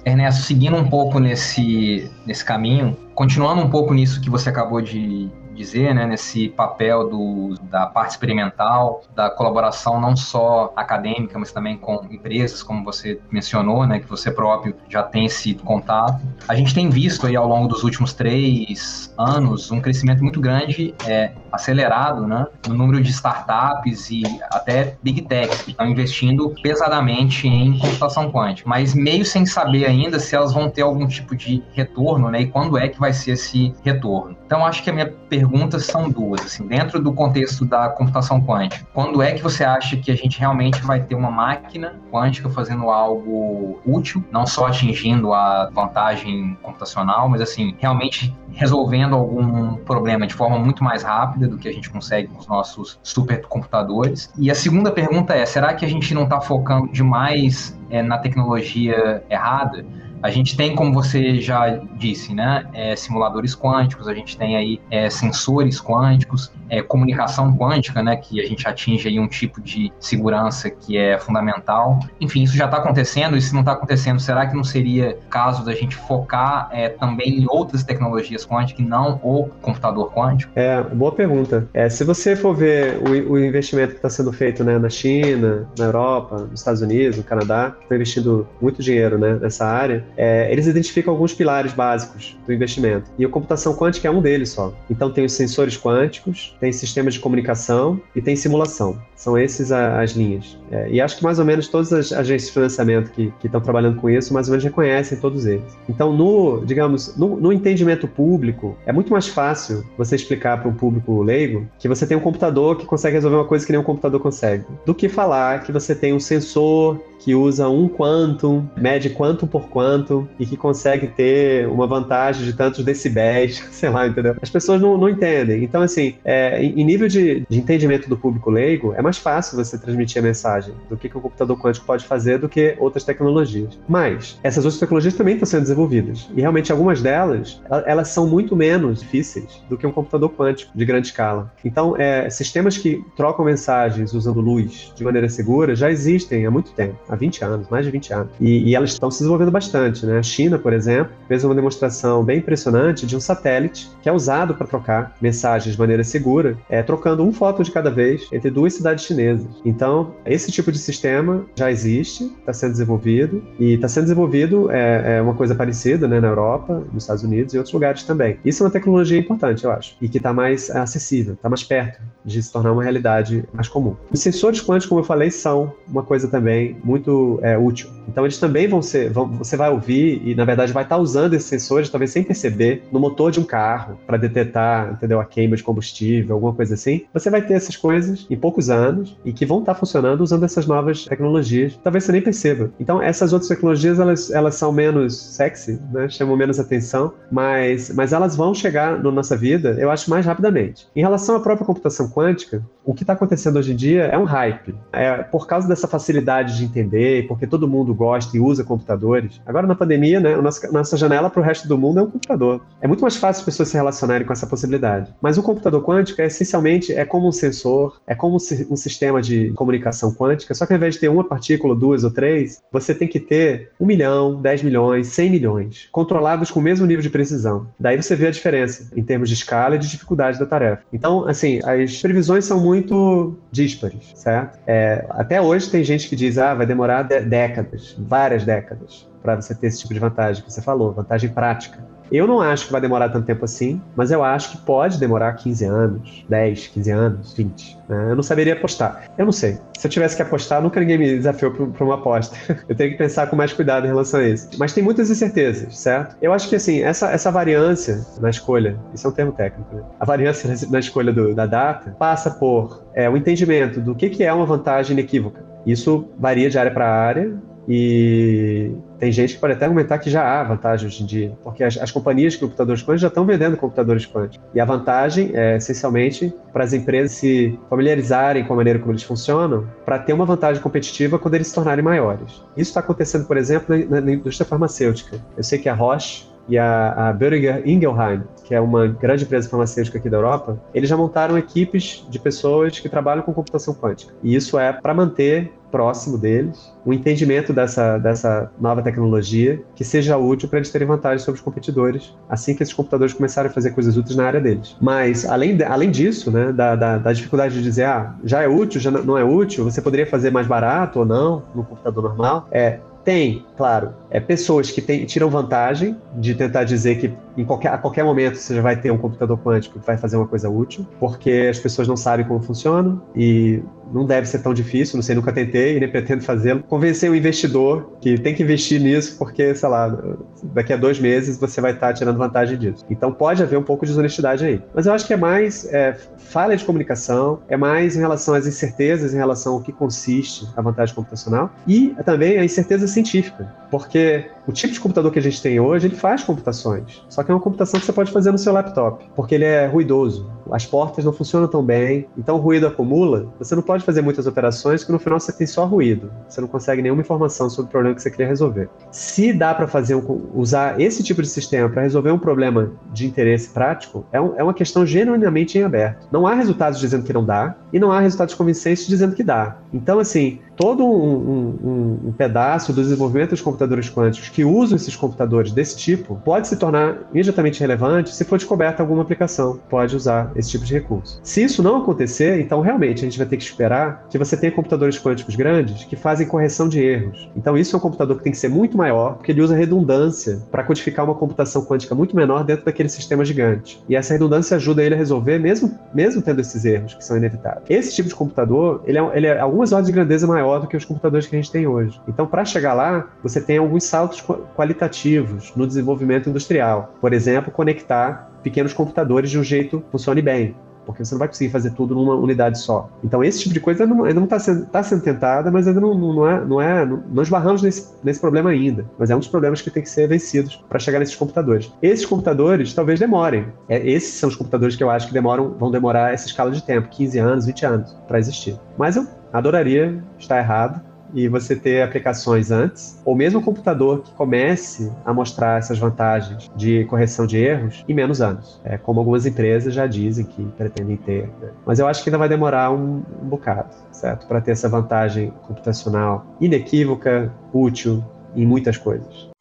Ernesto, seguindo um pouco nesse, nesse caminho, continuando um pouco nisso que você acabou de, dizer, né, nesse papel do, da parte experimental, da colaboração não só acadêmica, mas também com empresas, como você mencionou, né, que você próprio já tem esse contato. A gente tem visto aí ao longo dos últimos três anos um crescimento muito grande, é, acelerado, né, no número de startups e até big techs que estão investindo pesadamente em computação quântica, mas meio sem saber ainda se elas vão ter algum tipo de retorno, né, e quando é que vai ser esse retorno. Então, acho que a minha pergunta são duas, assim, dentro do contexto da computação quântica. Quando é que você acha que a gente realmente vai ter uma máquina quântica fazendo algo útil, não só atingindo a vantagem computacional, mas assim, realmente resolvendo algum problema de forma muito mais rápida do que a gente consegue com os nossos supercomputadores? E a segunda pergunta é, será que a gente não está focando demais é, na tecnologia errada? A gente tem, como você já disse, né, é, simuladores quânticos, a gente tem aí é, sensores quânticos, é, comunicação quântica, né, que a gente atinge aí um tipo de segurança que é fundamental. Enfim, isso já está acontecendo, e se não está acontecendo, será que não seria caso da gente focar é, também em outras tecnologias quânticas e não o computador quântico? É, boa pergunta. É, se você for ver o, o investimento que está sendo feito né, na China, na Europa, nos Estados Unidos, no Canadá, estão investindo muito dinheiro né, nessa área, é, eles identificam alguns pilares básicos do investimento. E a computação quântica é um deles só. Então tem os sensores quânticos, tem sistemas de comunicação e tem simulação. São esses a, as linhas. É, e acho que mais ou menos todas as agências de financiamento que estão trabalhando com isso, mais ou menos reconhecem todos eles. Então, no, digamos, no, no entendimento público, é muito mais fácil você explicar para um público leigo que você tem um computador que consegue resolver uma coisa que nem um computador consegue, do que falar que você tem um sensor que usa um quantum, mede quantum por quantum e que consegue ter uma vantagem de tantos decibéis, sei lá, entendeu? As pessoas não, não entendem. Então, assim, é, em nível de, de, entendimento do público leigo, é mais fácil você transmitir a mensagem do que, que o computador quântico pode fazer do que outras tecnologias. Mas, essas outras tecnologias também estão sendo desenvolvidas. E realmente, algumas delas, elas são muito menos difíceis do que um computador quântico de grande escala. Então, é, sistemas que trocam mensagens usando luz de maneira segura já existem há muito tempo há 20 anos, mais de 20 anos. E, e elas estão se desenvolvendo bastante, né? A China, por exemplo, fez uma demonstração bem impressionante de um satélite que é usado para trocar mensagens de maneira segura, é, trocando um foto de cada vez entre duas cidades chinesas. Então, esse tipo de sistema já existe, está sendo desenvolvido, e está sendo desenvolvido é, é, uma coisa parecida né, na Europa, nos Estados Unidos e outros lugares também. Isso é uma tecnologia importante, eu acho, e que está mais acessível, está mais perto de se tornar uma realidade mais comum. Os sensores quânticos, como eu falei, são uma coisa também muito é, útil. Então eles também vão ser, vão, você vai ouvir e na verdade vai estar usando esses sensores, talvez sem perceber, no motor de um carro para detectar, entendeu, a queima de combustível, alguma coisa assim. Você vai ter essas coisas em poucos anos e que vão estar funcionando usando essas novas tecnologias. Talvez você nem perceba. Então essas outras tecnologias elas, elas são menos sexy, né? chamam menos atenção, mas, mas elas vão chegar na nossa vida, eu acho, mais rapidamente. Em relação à própria computação quântica, o que está acontecendo hoje em dia é um hype. É por causa dessa facilidade de entender, porque todo mundo gosta e usa computadores. Agora na pandemia, né, nossa, nossa janela para o resto do mundo é um computador. É muito mais fácil as pessoas se relacionarem com essa possibilidade. Mas o computador quântico é essencialmente é como um sensor, é como um sistema de comunicação quântica. Só que ao invés de ter uma partícula, duas ou três, você tem que ter um milhão, dez milhões, cem milhões, controlados com o mesmo nível de precisão. Daí você vê a diferença em termos de escala e de dificuldade da tarefa. Então, assim, as previsões são muito díspares, certo? É, até hoje tem gente que diz, ah, vai demorar décadas, várias décadas, para você ter esse tipo de vantagem que você falou, vantagem prática. Eu não acho que vai demorar tanto tempo assim, mas eu acho que pode demorar 15 anos, 10, 15 anos, 20. Né? Eu não saberia apostar. Eu não sei. Se eu tivesse que apostar, nunca ninguém me desafiou para uma aposta. eu tenho que pensar com mais cuidado em relação a isso. Mas tem muitas incertezas, certo? Eu acho que, assim, essa, essa variância na escolha, isso é um termo técnico, né? A variância na escolha do, da data passa por é, o entendimento do que, que é uma vantagem inequívoca. Isso varia de área para área, e tem gente que pode até argumentar que já há vantagem hoje em dia, porque as, as companhias de computadores quânticos já estão vendendo computadores quânticos. E a vantagem é essencialmente para as empresas se familiarizarem com a maneira como eles funcionam, para ter uma vantagem competitiva quando eles se tornarem maiores. Isso está acontecendo, por exemplo, na, na, indústria farmacêutica. Eu sei que a Roche e a, a Boehringer Ingelheim, que é uma grande empresa farmacêutica aqui da Europa, eles já montaram equipes de pessoas que trabalham com computação quântica. E isso é para manter próximo deles, um entendimento dessa, dessa nova tecnologia que seja útil para eles terem vantagem sobre os competidores, assim que esses computadores começarem a fazer coisas úteis na área deles. Mas, além, de, além disso, né, da, da, da, dificuldade de dizer, ah, já é útil, já não é útil, você poderia fazer mais barato ou não no computador normal, é, tem, claro, é, pessoas que tem, tiram vantagem de tentar dizer que em qualquer, a qualquer momento você já vai ter um computador quântico que vai fazer uma coisa útil, porque as pessoas não sabem como funciona e não deve ser tão difícil, não sei, nunca tentei e nem pretendo fazê-lo. Convencer o investidor que tem que investir nisso, porque, sei lá, daqui a dois meses você vai estar tirando vantagem disso. Então pode haver um pouco de desonestidade aí. Mas eu acho que é mais é, falha de comunicação, é mais em relação às incertezas em relação ao que consiste a vantagem computacional e também a incerteza científica, porque o tipo de computador que a gente tem hoje, ele faz computações, só que é uma computação que você pode fazer no seu laptop, porque ele é ruidoso, as portas não funcionam tão bem, então o ruído acumula, você não pode fazer muitas operações que no final você tem só ruído, você não consegue nenhuma informação sobre o problema que você queria resolver. Se dá para fazer usar esse tipo de sistema para resolver um problema de interesse prático, é, um, é uma questão genuinamente em aberto. Não há resultados dizendo que não dá e não há resultados convincentes dizendo que dá. Então, assim, todo um, um, um, pedaço do desenvolvimento dos computadores quânticos que usam esses computadores desse tipo pode se tornar imediatamente relevante se for descoberta alguma aplicação pode usar esse tipo de recurso. Se isso não acontecer, então realmente a gente vai ter que esperar que você tenha computadores quânticos grandes que fazem correção de erros. Então isso é um computador que tem que ser muito maior, porque ele usa redundância para codificar uma computação quântica muito menor dentro daquele sistema gigante. E essa redundância ajuda ele a resolver mesmo, mesmo tendo esses erros que são inevitáveis. Esse tipo de computador, ele é, ele é algumas ordens de grandeza maior do que os computadores que a gente tem hoje. Então, para chegar lá, você tem alguns saltos qualitativos no desenvolvimento industrial. Por exemplo, conectar pequenos computadores de um jeito que funcione bem porque você não vai conseguir fazer tudo numa unidade só. Então, esse tipo de coisa ainda não está sendo, tá sendo tentada, mas ainda não, não é. Não é não, nós barramos nesse, nesse problema ainda, mas é um dos problemas que tem que ser vencidos para chegar nesses computadores. Esses computadores talvez demorem. É, esses são os computadores que eu acho que demoram, vão demorar essa escala de tempo 15 anos, 20 anos para existir. Mas eu adoraria estar errado e você ter aplicações antes, ou mesmo um computador que comece a mostrar essas vantagens de correção de erros em menos anos, é, como algumas empresas já dizem que pretendem ter. Né? Mas eu acho que ainda vai demorar um, um bocado, certo? Para ter essa vantagem computacional inequívoca, útil em muitas coisas.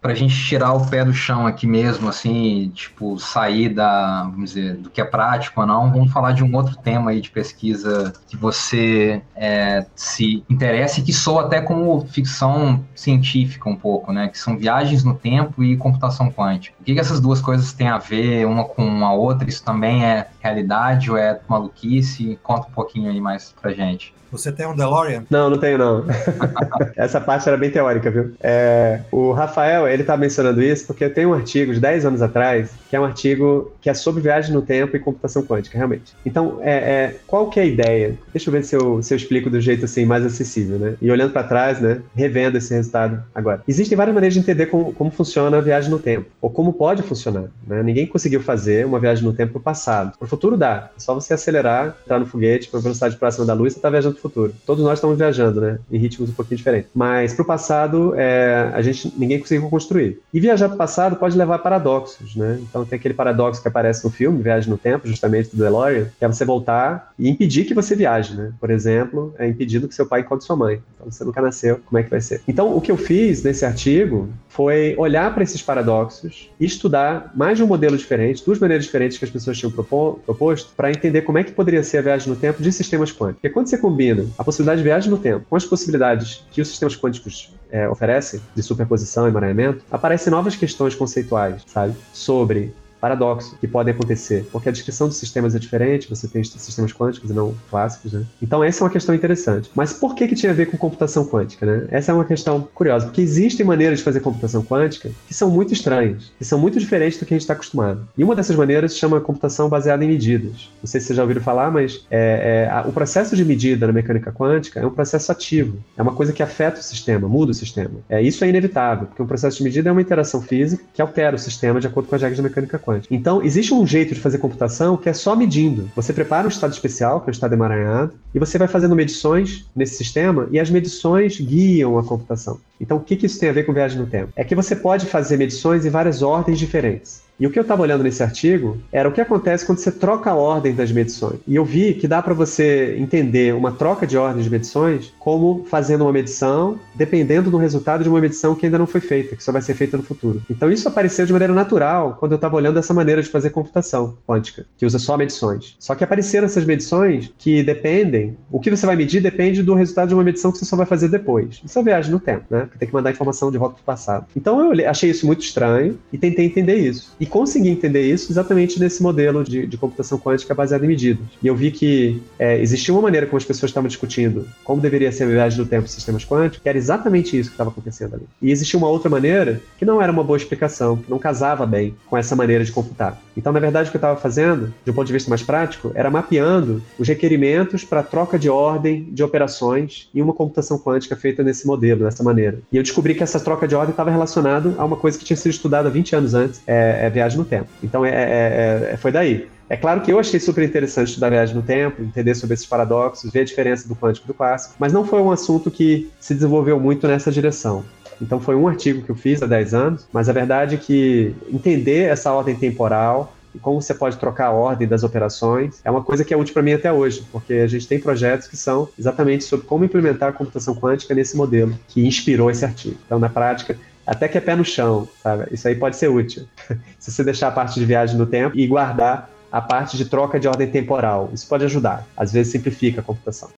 Para a gente tirar o pé do chão aqui mesmo, assim, tipo, sair da, vamos dizer, do que é prático ou não, vamos falar de um outro tema aí de pesquisa que você é, se interessa e que soa até como ficção científica um pouco, né? Que são viagens no tempo e computação quântica. O que, que essas duas coisas têm a ver uma com a outra? Isso também é realidade ou é maluquice? Conta um pouquinho aí mais pra gente. Você tem um DeLorean? Não, não tenho não. Essa parte era bem teórica, viu? É, o Rafael, ele tá mencionando isso porque tem um artigo de 10 anos atrás, que é um artigo que é sobre viagem no tempo e computação quântica, realmente. Então, é, é qual que é a ideia? Deixa eu ver se eu, se eu explico do jeito assim mais acessível, né? E olhando para trás, né? Revendo esse resultado agora. Existem várias maneiras de entender como, como funciona a viagem no tempo, ou como pode funcionar, né? Ninguém conseguiu fazer uma viagem no tempo pro passado. Pro futuro dá. É só você acelerar, entrar no foguete para velocidade próxima da luz, você tá viajando futuro. Todos nós estamos viajando, né? Em ritmos um pouquinho diferentes. Mas para o passado, é, a gente ninguém conseguiu construir. E viajar para o passado pode levar a paradoxos, né? Então tem aquele paradoxo que aparece no filme, Viagem no Tempo, justamente do DeLorean, que é você voltar e impedir que você viaje, né? Por exemplo, é impedindo que seu pai encontre sua mãe. Então você nunca nasceu, como é que vai ser? Então o que eu fiz nesse artigo foi olhar para esses paradoxos e estudar mais de um modelo diferente, duas maneiras diferentes que as pessoas tinham proposto, para entender como é que poderia ser a viagem no tempo de sistemas quânticos. Porque quando você combina a possibilidade de viagem no tempo com as possibilidades que os sistemas quânticos é, oferecem, de superposição e emaranhamento, aparecem novas questões conceituais, sabe? Sobre paradoxo que podem acontecer, porque a descrição dos sistemas é diferente, você tem sistemas quânticos e não clássicos, né? Então essa é uma questão interessante. Mas por que que tinha a ver com computação quântica, né? Essa é uma questão curiosa, porque existem maneiras de fazer computação quântica que são muito estranhas, que são muito diferentes do que a gente está acostumado. E uma dessas maneiras se chama computação baseada em medidas. Não sei se vocês já ouviram falar, mas é, é, a, o processo de medida na mecânica quântica é um processo ativo, é uma coisa que afeta o sistema, muda o sistema. É, isso é inevitável, porque um processo de medida é uma interação física que altera o sistema de acordo com as regras da mecânica quântica Então, existe um jeito de fazer computação que é só medindo. Você prepara um estado especial, que é o estado emaranhado, e você vai fazendo medições nesse sistema, e as medições guiam a computação. Então, o que, que isso tem a ver com viagem no tempo? É que você pode fazer medições em várias ordens diferentes. E o que eu estava olhando nesse artigo era o que acontece quando você troca a ordem das medições. E eu vi que dá para você entender uma troca de ordem de medições como fazendo uma medição dependendo do resultado de uma medição que ainda não foi feita, que só vai ser feita no futuro. Então isso apareceu de maneira natural quando eu estava olhando essa maneira de fazer computação quântica, que usa só medições. Só que apareceram essas medições que dependem, o que você vai medir depende do resultado de uma medição que você só vai fazer depois. Isso é viagem no tempo, né? Porque tem que mandar informação de volta para o passado. Então eu achei isso muito estranho e tentei entender isso. E consegui entender isso exatamente nesse modelo de, de computação quântica baseado em medidas. E eu vi que é, existia uma maneira como as pessoas estavam discutindo como deveria ser a viagem no tempo em sistemas quânticos, que era exatamente isso que estava acontecendo ali. E existia uma outra maneira que não era uma boa explicação, que não casava bem com essa maneira de computar. Então, na verdade, o que eu estava fazendo, de um ponto de vista mais prático, era mapeando os requerimentos para troca de ordem de operações em uma computação quântica feita nesse modelo, dessa maneira. E eu descobri que essa troca de ordem estava relacionada a uma coisa que tinha sido estudada 20 anos antes, é, é viagem no tempo. Então é, é, é, foi daí. É claro que eu achei super interessante estudar viagem no tempo, entender sobre esses paradoxos, ver a diferença do quântico do clássico, mas não foi um assunto que se desenvolveu muito nessa direção. Então foi um artigo que eu fiz há 10 anos, mas a verdade é que entender essa ordem temporal, e como você pode trocar a ordem das operações, é uma coisa que é útil para mim até hoje, porque a gente tem projetos que são exatamente sobre como implementar a computação quântica nesse modelo que inspirou esse artigo. Então, na prática, até que é pé no chão, sabe? Isso aí pode ser útil. Se você deixar a parte de viagem no tempo e guardar a parte de troca de ordem temporal. Isso pode ajudar. Às vezes simplifica a computação.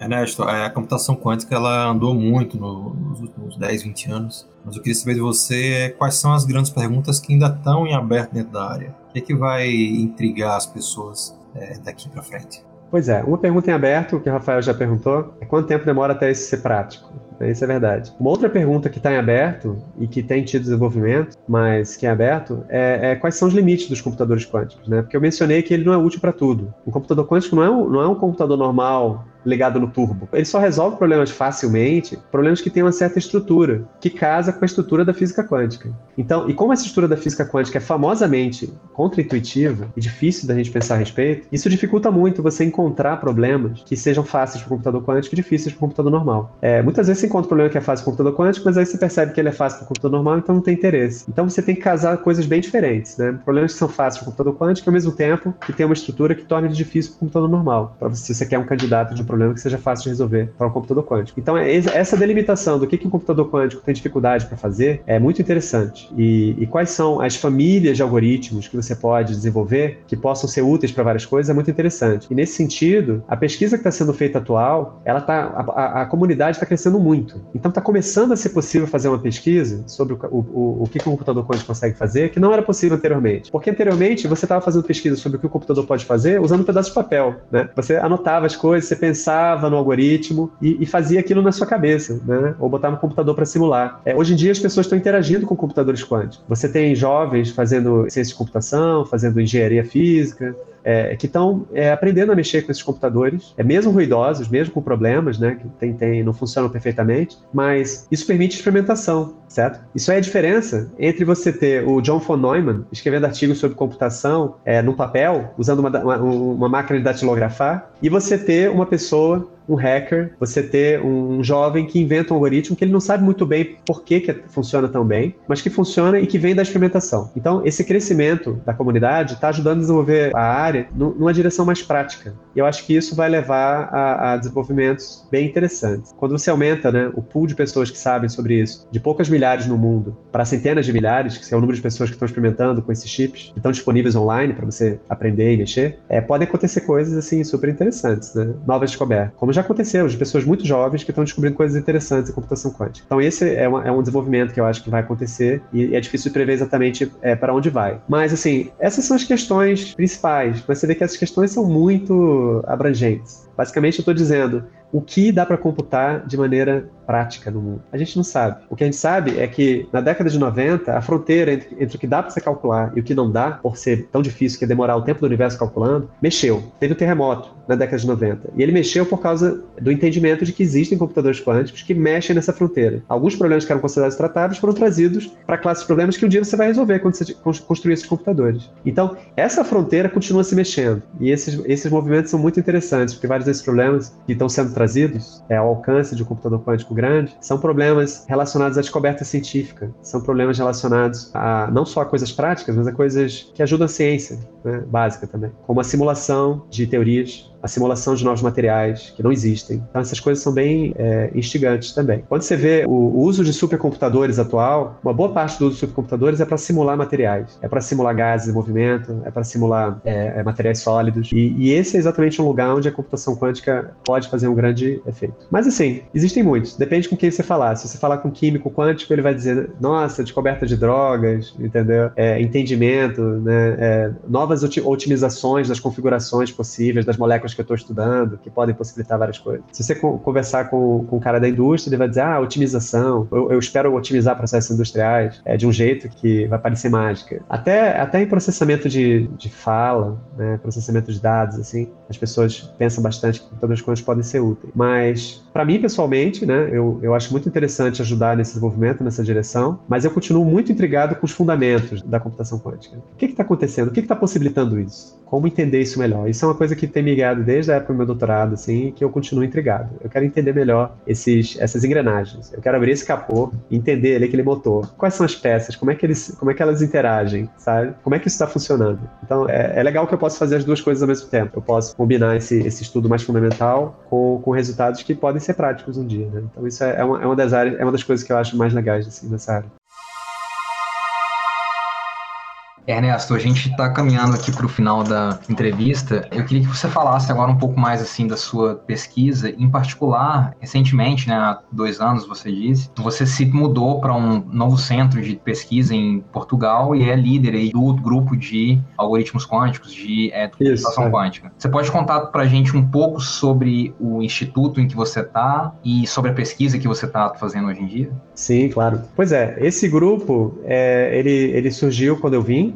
Ernesto, a computação quântica ela andou muito no, nos últimos 10, 20 anos, mas eu queria saber de você é, quais são as grandes perguntas que ainda estão em aberto dentro da área. O que, é que vai intrigar as pessoas é, daqui para frente? Pois é, uma pergunta em aberto, que o Rafael já perguntou, é quanto tempo demora até isso ser prático? Isso é verdade. Uma outra pergunta que está em aberto e que tem tido desenvolvimento, mas que é aberto, é, é, quais são os limites dos computadores quânticos, né? Porque eu mencionei que ele não é útil para tudo. Um computador quântico não é um, não é um computador normal ligado no turbo. Ele só resolve problemas facilmente, problemas que têm uma certa estrutura, que casa com a estrutura da física quântica. Então, e como essa estrutura da física quântica é famosamente contraintuitiva e difícil da gente pensar a respeito, isso dificulta muito você encontrar problemas que sejam fáceis para o computador quântico e difíceis para o computador normal. É, muitas vezes você encontra um problema que é fácil para o computador quântico, mas aí você percebe que ele é fácil para o computador normal, então não tem interesse. Então você tem que casar coisas bem diferentes, né? Problemas que são fáceis para o computador quântico ao mesmo tempo que tem uma estrutura que torna ele difícil para o computador normal, para se você quer um candidato de um problema que seja fácil de resolver para um computador quântico. Então, é essa delimitação do que, que um computador quântico tem dificuldade para fazer é muito interessante. E, e, quais são as famílias de algoritmos que você pode desenvolver que possam ser úteis para várias coisas é muito interessante. E nesse sentido, a pesquisa que está sendo feita atual, ela tá, a, a comunidade está crescendo muito. Então, está começando a ser possível fazer uma pesquisa sobre o, o, o que, que um computador quântico consegue fazer, que não era possível anteriormente. Porque anteriormente você estava fazendo pesquisa sobre o que o computador pode fazer usando um pedaço de papel. Né? Você anotava as coisas, você pensava no algoritmo e, e fazia aquilo na sua cabeça, né? Ou botava no computador para simular. É, hoje em dia as pessoas estão interagindo com computadores quânticos. Você tem jovens fazendo ciência de computação, fazendo engenharia física, é, que estão é, aprendendo a mexer com esses computadores, é mesmo ruidosos, mesmo com problemas, né, que tem, tem, não funcionam perfeitamente, mas isso permite experimentação, certo? Isso é a diferença entre você ter o John von Neumann escrevendo artigos sobre computação é, no papel, usando uma, uma, uma máquina de datilografar, e você ter uma pessoa um hacker, você ter um jovem que inventa um algoritmo que ele não sabe muito bem por que, que funciona tão bem, mas que funciona e que vem da experimentação. Então, esse crescimento da comunidade está ajudando a desenvolver a área numa direção mais prática. E eu acho que isso vai levar a, a desenvolvimentos bem interessantes. Quando você aumenta né, o pool de pessoas que sabem sobre isso, de poucas milhares no mundo para centenas de milhares, que é o número de pessoas que estão experimentando com esses chips, que estão disponíveis online para você aprender e mexer, é, podem acontecer coisas assim super interessantes, né? novas descobertas. Como já aconteceu, de pessoas muito jovens que estão descobrindo coisas interessantes em computação quântica. Então, esse é, uma, é um desenvolvimento que eu acho que vai acontecer e é difícil prever exatamente é, para onde vai. Mas, assim, essas são as questões principais, mas você vê que essas questões são muito abrangentes. Basicamente, eu estou dizendo, o que dá para computar de maneira prática no mundo? A gente não sabe. O que a gente sabe é que na década de 90, a fronteira entre, entre o que dá para você calcular e o que não dá, por ser tão difícil que é demorar o tempo do universo calculando, mexeu. Teve um terremoto na década de 90. E ele mexeu por causa do entendimento de que existem computadores quânticos que mexem nessa fronteira. Alguns problemas que eram considerados tratáveis foram trazidos para classes de problemas que um dia você vai resolver quando você construir esses computadores. Então, essa fronteira continua se mexendo. E esses, esses movimentos são muito interessantes, porque vários desses problemas que estão sendo trazidos é, ao alcance de um computador quântico grande são problemas relacionados à descoberta científica, são problemas relacionados a não só a coisas práticas, mas a coisas que ajudam a ciência né, básica também, como a simulação de teorias a simulação de novos materiais que não existem. Então, essas coisas são bem é, instigantes também. Quando você vê o, uso de supercomputadores atual, uma boa parte do uso de supercomputadores é para simular materiais, é para simular gases em movimento, é para simular é, é, materiais sólidos. E, e, esse é exatamente um lugar onde a computação quântica pode fazer um grande efeito. Mas, assim, existem muitos. Depende com quem você falar. Se você falar com um químico quântico, ele vai dizer: nossa, descoberta de drogas, entendeu? É, entendimento, né? É, novas otimizações das configurações possíveis das moléculas que eu estou estudando, que podem possibilitar várias coisas. Se você conversar com, com o cara da indústria, ele vai dizer, ah, otimização, eu, eu espero otimizar processos industriais é, de um jeito que vai parecer mágica. Até, até em processamento de, de fala, né, processamento de dados, assim, as pessoas pensam bastante que todas as coisas podem ser úteis. Mas, para mim, pessoalmente, né, eu, eu acho muito interessante ajudar nesse desenvolvimento, nessa direção, mas eu continuo muito intrigado com os fundamentos da computação quântica. O que está acontecendo? O que está possibilitando possibilitando isso? como entender isso melhor. Isso é uma coisa que tem me guiado desde a época do meu doutorado, assim, que eu continuo intrigado. Eu quero entender melhor esses, essas engrenagens. Eu quero abrir esse capô e entender ali aquele motor. Quais são as peças? Como é que eles, como é que elas interagem, sabe? Como é que isso está funcionando? Então, é, é, legal que eu possa fazer as duas coisas ao mesmo tempo. Eu posso combinar esse, esse estudo mais fundamental com, com resultados que podem ser práticos um dia, né? Então, isso é, é, uma, é uma das áreas, é uma das coisas que eu acho mais legais assim, nessa área. Ernesto, a gente está caminhando aqui para o final da entrevista. Eu queria que você falasse agora um pouco mais assim da sua pesquisa, em particular, recentemente, né, há dois anos, você disse, você se mudou para um novo centro de pesquisa em Portugal e é líder aí do grupo de algoritmos quânticos, de é, computação é. quântica. Você pode contar para a gente um pouco sobre o instituto em que você está e sobre a pesquisa que você está fazendo hoje em dia? Sim, claro. Pois é, esse grupo, é, ele, ele surgiu quando eu vim,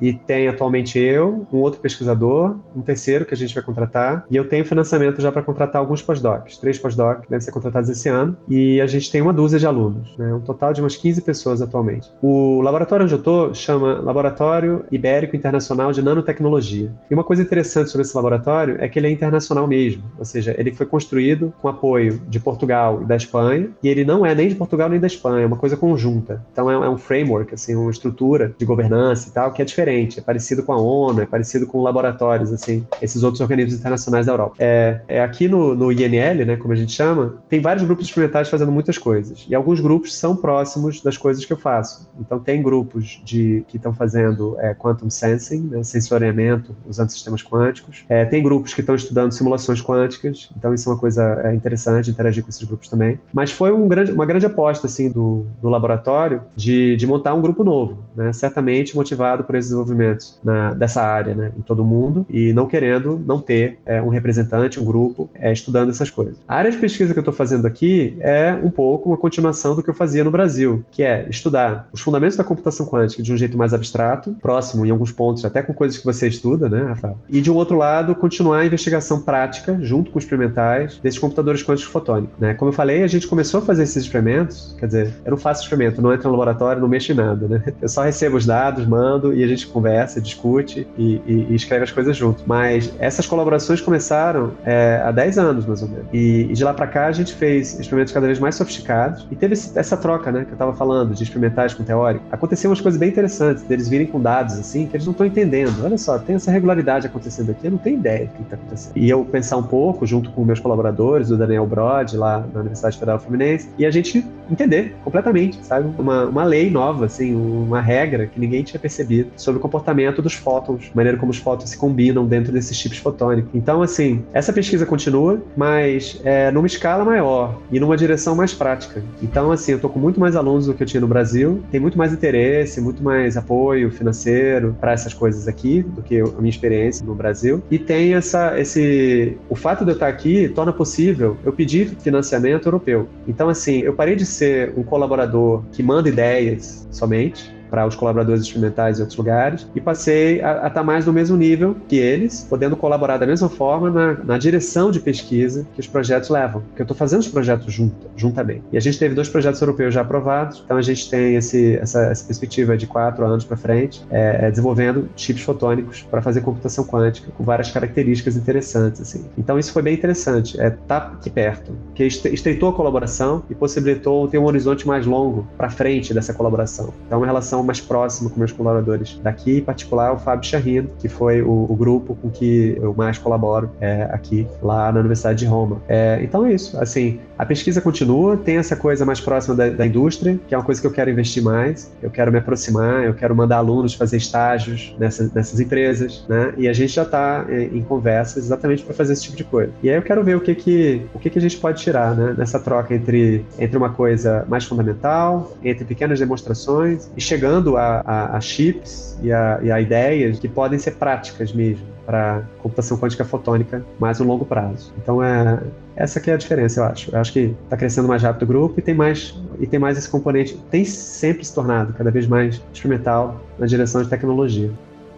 e tem atualmente eu, um outro pesquisador, um terceiro que a gente vai contratar, e eu tenho financiamento já para contratar alguns pós-docs, três pós-docs devem ser contratados esse ano, e a gente tem uma dúzia de alunos, né, um total de umas 15 pessoas atualmente. O laboratório onde eu estou chama Laboratório Ibérico Internacional de Nanotecnologia. E uma coisa interessante sobre esse laboratório é que ele é internacional mesmo, ou seja, ele foi construído com apoio de Portugal e da Espanha, e ele não é nem de Portugal nem da Espanha, é uma coisa conjunta. Então é, é um framework, assim, uma estrutura de governança e tal, que é diferente, é parecido com a ONU, é parecido com laboratórios, assim, esses outros organismos internacionais da Europa. É, é aqui no, no INL, né, como a gente chama, tem vários grupos experimentais fazendo muitas coisas, e alguns grupos são próximos das coisas que eu faço. Então tem grupos de que estão fazendo é, quantum sensing, né, sensoriamento usando sistemas quânticos. É, tem grupos que estão estudando simulações quânticas, então isso é uma coisa é, interessante, interagir com esses grupos também. Mas foi um grande, uma grande aposta, assim, do, do laboratório de, de montar um grupo novo, né, certamente motivado por esses desenvolvimentos na, dessa área né, em todo mundo e não querendo não ter é, um representante, um grupo é, estudando essas coisas. A área de pesquisa que eu estou fazendo aqui é um pouco uma continuação do que eu fazia no Brasil, que é estudar os fundamentos da computação quântica de um jeito mais abstrato, próximo em alguns pontos, até com coisas que você estuda, né, Rafael? E de um outro lado, continuar a investigação prática, junto com experimentais, desses computadores quânticos fotônicos. Né? Como eu falei, a gente começou a fazer esses experimentos, quer dizer, eu não faço experimento, não entro no laboratório, não mexo em nada, né? Eu só recebo os dados, mando e a gente conversa, discute e, e, e escreve as coisas junto. Mas essas colaborações começaram é, há 10 anos, mais ou menos. E, e de lá para cá a gente fez experimentos cada vez mais sofisticados e teve essa troca, né, que eu estava falando, de experimentais com teórico. Aconteceu umas coisas bem interessantes, deles virem com dados assim, que eles não estão entendendo. Olha só, tem essa regularidade acontecendo aqui, eu não tenho ideia do que está acontecendo. E eu pensar um pouco, junto com meus colaboradores, o Daniel Brod, lá na Universidade Federal Fluminense, e a gente entender completamente, sabe? Uma, uma lei nova, assim, uma regra que ninguém tinha percebido sobre o comportamento dos fótons, maneira como os fótons se combinam dentro desses chips fotônicos. Então, assim, essa pesquisa continua, mas é, numa escala maior e numa direção mais prática. Então, assim, eu tô com muito mais alunos do que eu tinha no Brasil, tem muito mais interesse, muito mais apoio financeiro para essas coisas aqui do que a minha experiência no Brasil. E tem essa, esse, o fato de eu estar aqui torna possível eu pedir financiamento europeu. Então, assim, eu parei de ser um colaborador que manda ideias somente para os colaboradores experimentais em outros lugares e passei a estar tá mais no mesmo nível que eles, podendo colaborar da mesma forma na, na direção de pesquisa que os projetos levam, porque eu estou fazendo os projetos junto, juntamente. E a gente teve dois projetos europeus já aprovados, então a gente tem esse, essa, essa perspectiva de quatro anos para frente, é, é, desenvolvendo chips fotônicos para fazer computação quântica com várias características interessantes. Assim. Então isso foi bem interessante, é tá aqui perto, que estreitou a colaboração e possibilitou ter um horizonte mais longo para frente dessa colaboração. Então, uma relação relação mais próxima com meus colaboradores daqui, em particular o Fábio Charrino, que foi o, o grupo com que eu mais colaboro é, aqui, lá na Universidade de Roma. É, então é isso, assim, a pesquisa continua, tem essa coisa mais próxima da, da, indústria, que é uma coisa que eu quero investir mais, eu quero me aproximar, eu quero mandar alunos fazer estágios nessas, nessas empresas, né? E a gente já está em, é, em conversas exatamente para fazer esse tipo de coisa. E aí eu quero ver o que que, o que, que a gente pode tirar, né? Nessa troca entre, entre uma coisa mais fundamental, entre pequenas demonstrações e chegando chegando a, a, a chips e a, e a ideias que podem ser práticas mesmo para computação quântica fotônica mais no longo prazo. Então é essa que é a diferença, eu acho. Eu acho que está crescendo mais rápido o grupo e tem mais e tem mais esse componente, tem sempre se tornado cada vez mais experimental na direção de tecnologia.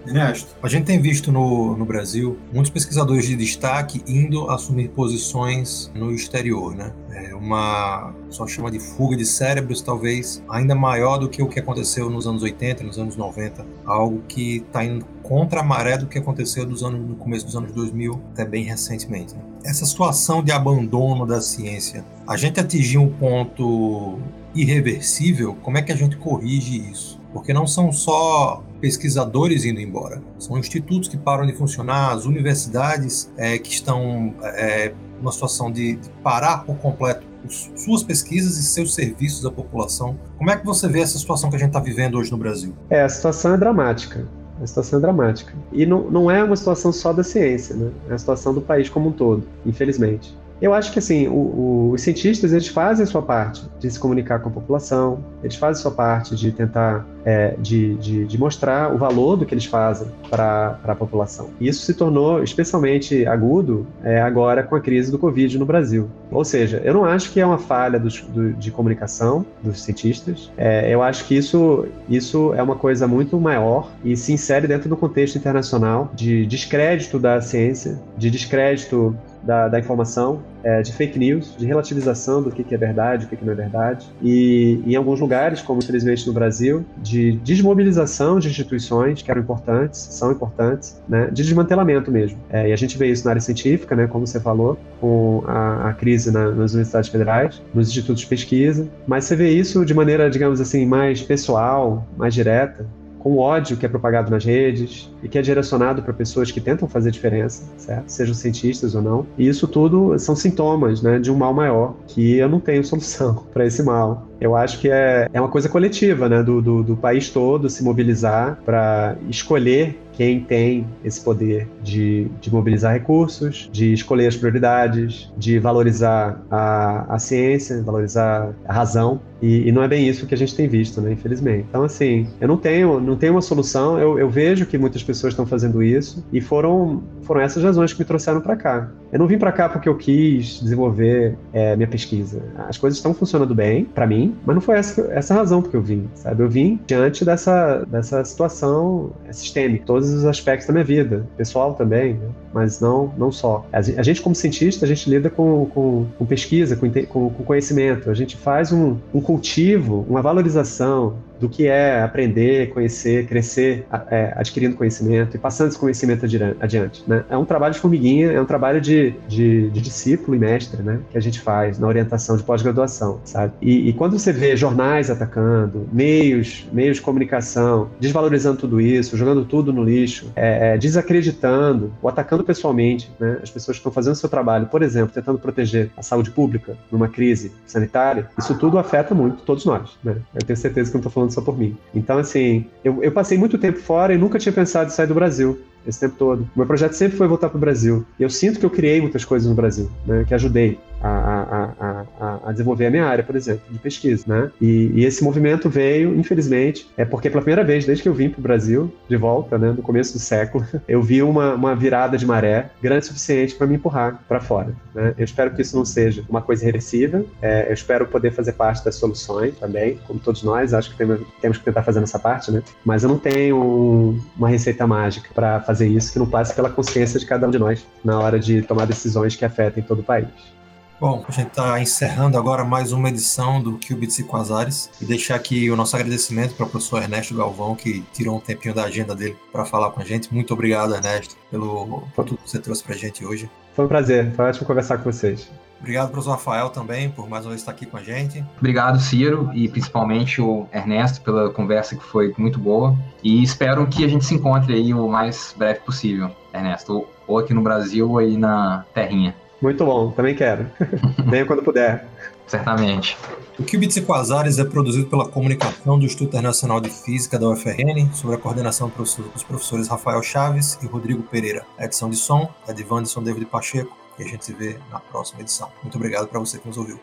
Ernesto, a gente tem visto no, no Brasil muitos pesquisadores de destaque indo assumir posições no exterior, né? É uma só chama de fuga de cérebros, talvez ainda maior do que o que aconteceu nos anos 80, nos anos 90, algo que está indo contra a maré do que aconteceu anos, no começo dos anos 2000, até bem recentemente. Essa situação de abandono da ciência, a gente atingiu um ponto irreversível, como é que a gente corrige isso? Porque não são só pesquisadores indo embora, são institutos que param de funcionar, as universidades é, que estão é, numa situação de, de parar por completo suas pesquisas e seus serviços à população. Como é que você vê essa situação que a gente está vivendo hoje no Brasil? É, a situação é dramática. A situação é dramática. E não, não é uma situação só da ciência, né? É a situação do país como um todo, infelizmente. Eu acho que assim, o, o, os cientistas eles fazem a sua parte de se comunicar com a população, eles fazem a sua parte de tentar é, de, de, de, mostrar o valor do que eles fazem para a população. E isso se tornou especialmente agudo é, agora com a crise do Covid no Brasil. Ou seja, eu não acho que é uma falha dos, do, de comunicação dos cientistas, é, eu acho que isso, isso é uma coisa muito maior e se insere dentro do contexto internacional de descrédito da ciência, de descrédito da, da informação, é, de fake news, de relativização do que, que é verdade, o que, que não é verdade. E em alguns lugares, como infelizmente no Brasil, de desmobilização de instituições que eram importantes, são importantes, né, de desmantelamento mesmo. É, e a gente vê isso na área científica, né, como você falou, com a, a crise na, nas universidades federais, nos institutos de pesquisa, mas você vê isso de maneira, digamos assim, mais pessoal, mais direta, com ódio que é propagado nas redes e que é direcionado para pessoas que tentam fazer diferença, certo? Sejam cientistas ou não. E isso tudo são sintomas, né, de um mal maior, que eu não tenho solução para esse mal. Eu acho que é, é uma coisa coletiva, né, do, do, do país todo se mobilizar para escolher quem tem esse poder de, de mobilizar recursos, de escolher as prioridades, de valorizar a, a ciência, valorizar a razão. E, e, não é bem isso que a gente tem visto, né, infelizmente. Então, assim, eu não tenho, não tenho uma solução. Eu, eu vejo que muitas pessoas estão fazendo isso e foram, foram essas razões que me trouxeram para cá. Eu não vim para cá porque eu quis desenvolver é, minha pesquisa. As coisas estão funcionando bem para mim, mas não foi essa, essa razão porque eu vim, sabe? Eu vim diante dessa, dessa situação sistêmica, todos os aspectos da minha vida, pessoal também, né? Mas não, não só. A gente, como cientista, a gente lida com, com, com pesquisa, com, com, conhecimento. A gente faz um, um cultivo, uma valorização do que é aprender, conhecer, crescer, é, adquirindo conhecimento e passando esse conhecimento adiante. Né? É um trabalho de formiguinha, é um trabalho de, de, de discípulo e mestre né? que a gente faz na orientação de pós-graduação, sabe? E, e, quando você vê jornais atacando, meios, meios de comunicação, desvalorizando tudo isso, jogando tudo no lixo, é, é, desacreditando ou atacando pessoalmente né? as pessoas que estão fazendo o seu trabalho, por exemplo, tentando proteger a saúde pública numa crise sanitária, isso tudo afeta muito todos nós. Né? Eu tenho certeza que não estou falando só por mim. Então, assim, eu, eu passei muito tempo fora e nunca tinha pensado em sair do Brasil esse tempo todo. O meu projeto sempre foi voltar para o Brasil. E eu sinto que eu criei muitas coisas no Brasil, né, que ajudei a, a, a, a, desenvolver a minha área, por exemplo, de pesquisa, né? E, e, esse movimento veio, infelizmente, é porque pela primeira vez desde que eu vim para o Brasil, de volta, né, no começo do século, eu vi uma, uma virada de maré grande o suficiente para me empurrar para fora. Né? Eu espero que isso não seja uma coisa irreversível. É, eu espero poder fazer parte das soluções também, como todos nós. Acho que temos, temos que tentar fazer essa parte, né? Mas eu não tenho um, uma receita mágica para fazer isso que não passe pela consciência de cada um de nós na hora de tomar decisões que afetem todo o país. Bom, a gente está encerrando agora mais uma edição do Qubits e Quasares e deixar aqui o nosso agradecimento para o professor Ernesto Galvão, que tirou um tempinho da agenda dele para falar com a gente. Muito obrigado, Ernesto, pelo por tudo que você trouxe para a gente hoje. Foi um prazer, foi ótimo conversar com vocês. Obrigado, professor Rafael, também, por mais uma vez estar aqui com a gente. Obrigado, Ciro, e principalmente o Ernesto pela conversa que foi muito boa. E espero que a gente se encontre aí o mais breve possível, Ernesto, ou aqui no Brasil ou aí na terrinha. Muito bom, também quero. Venha quando puder. Certamente. O Qubits e Quasares é produzido pela comunicação do Instituto Internacional de Física da UFRN, sob a coordenação dos professores Rafael Chaves e Rodrigo Pereira. A edição de som é de Wanderson David Pacheco e a gente se vê na próxima edição. Muito obrigado para você que nos ouviu.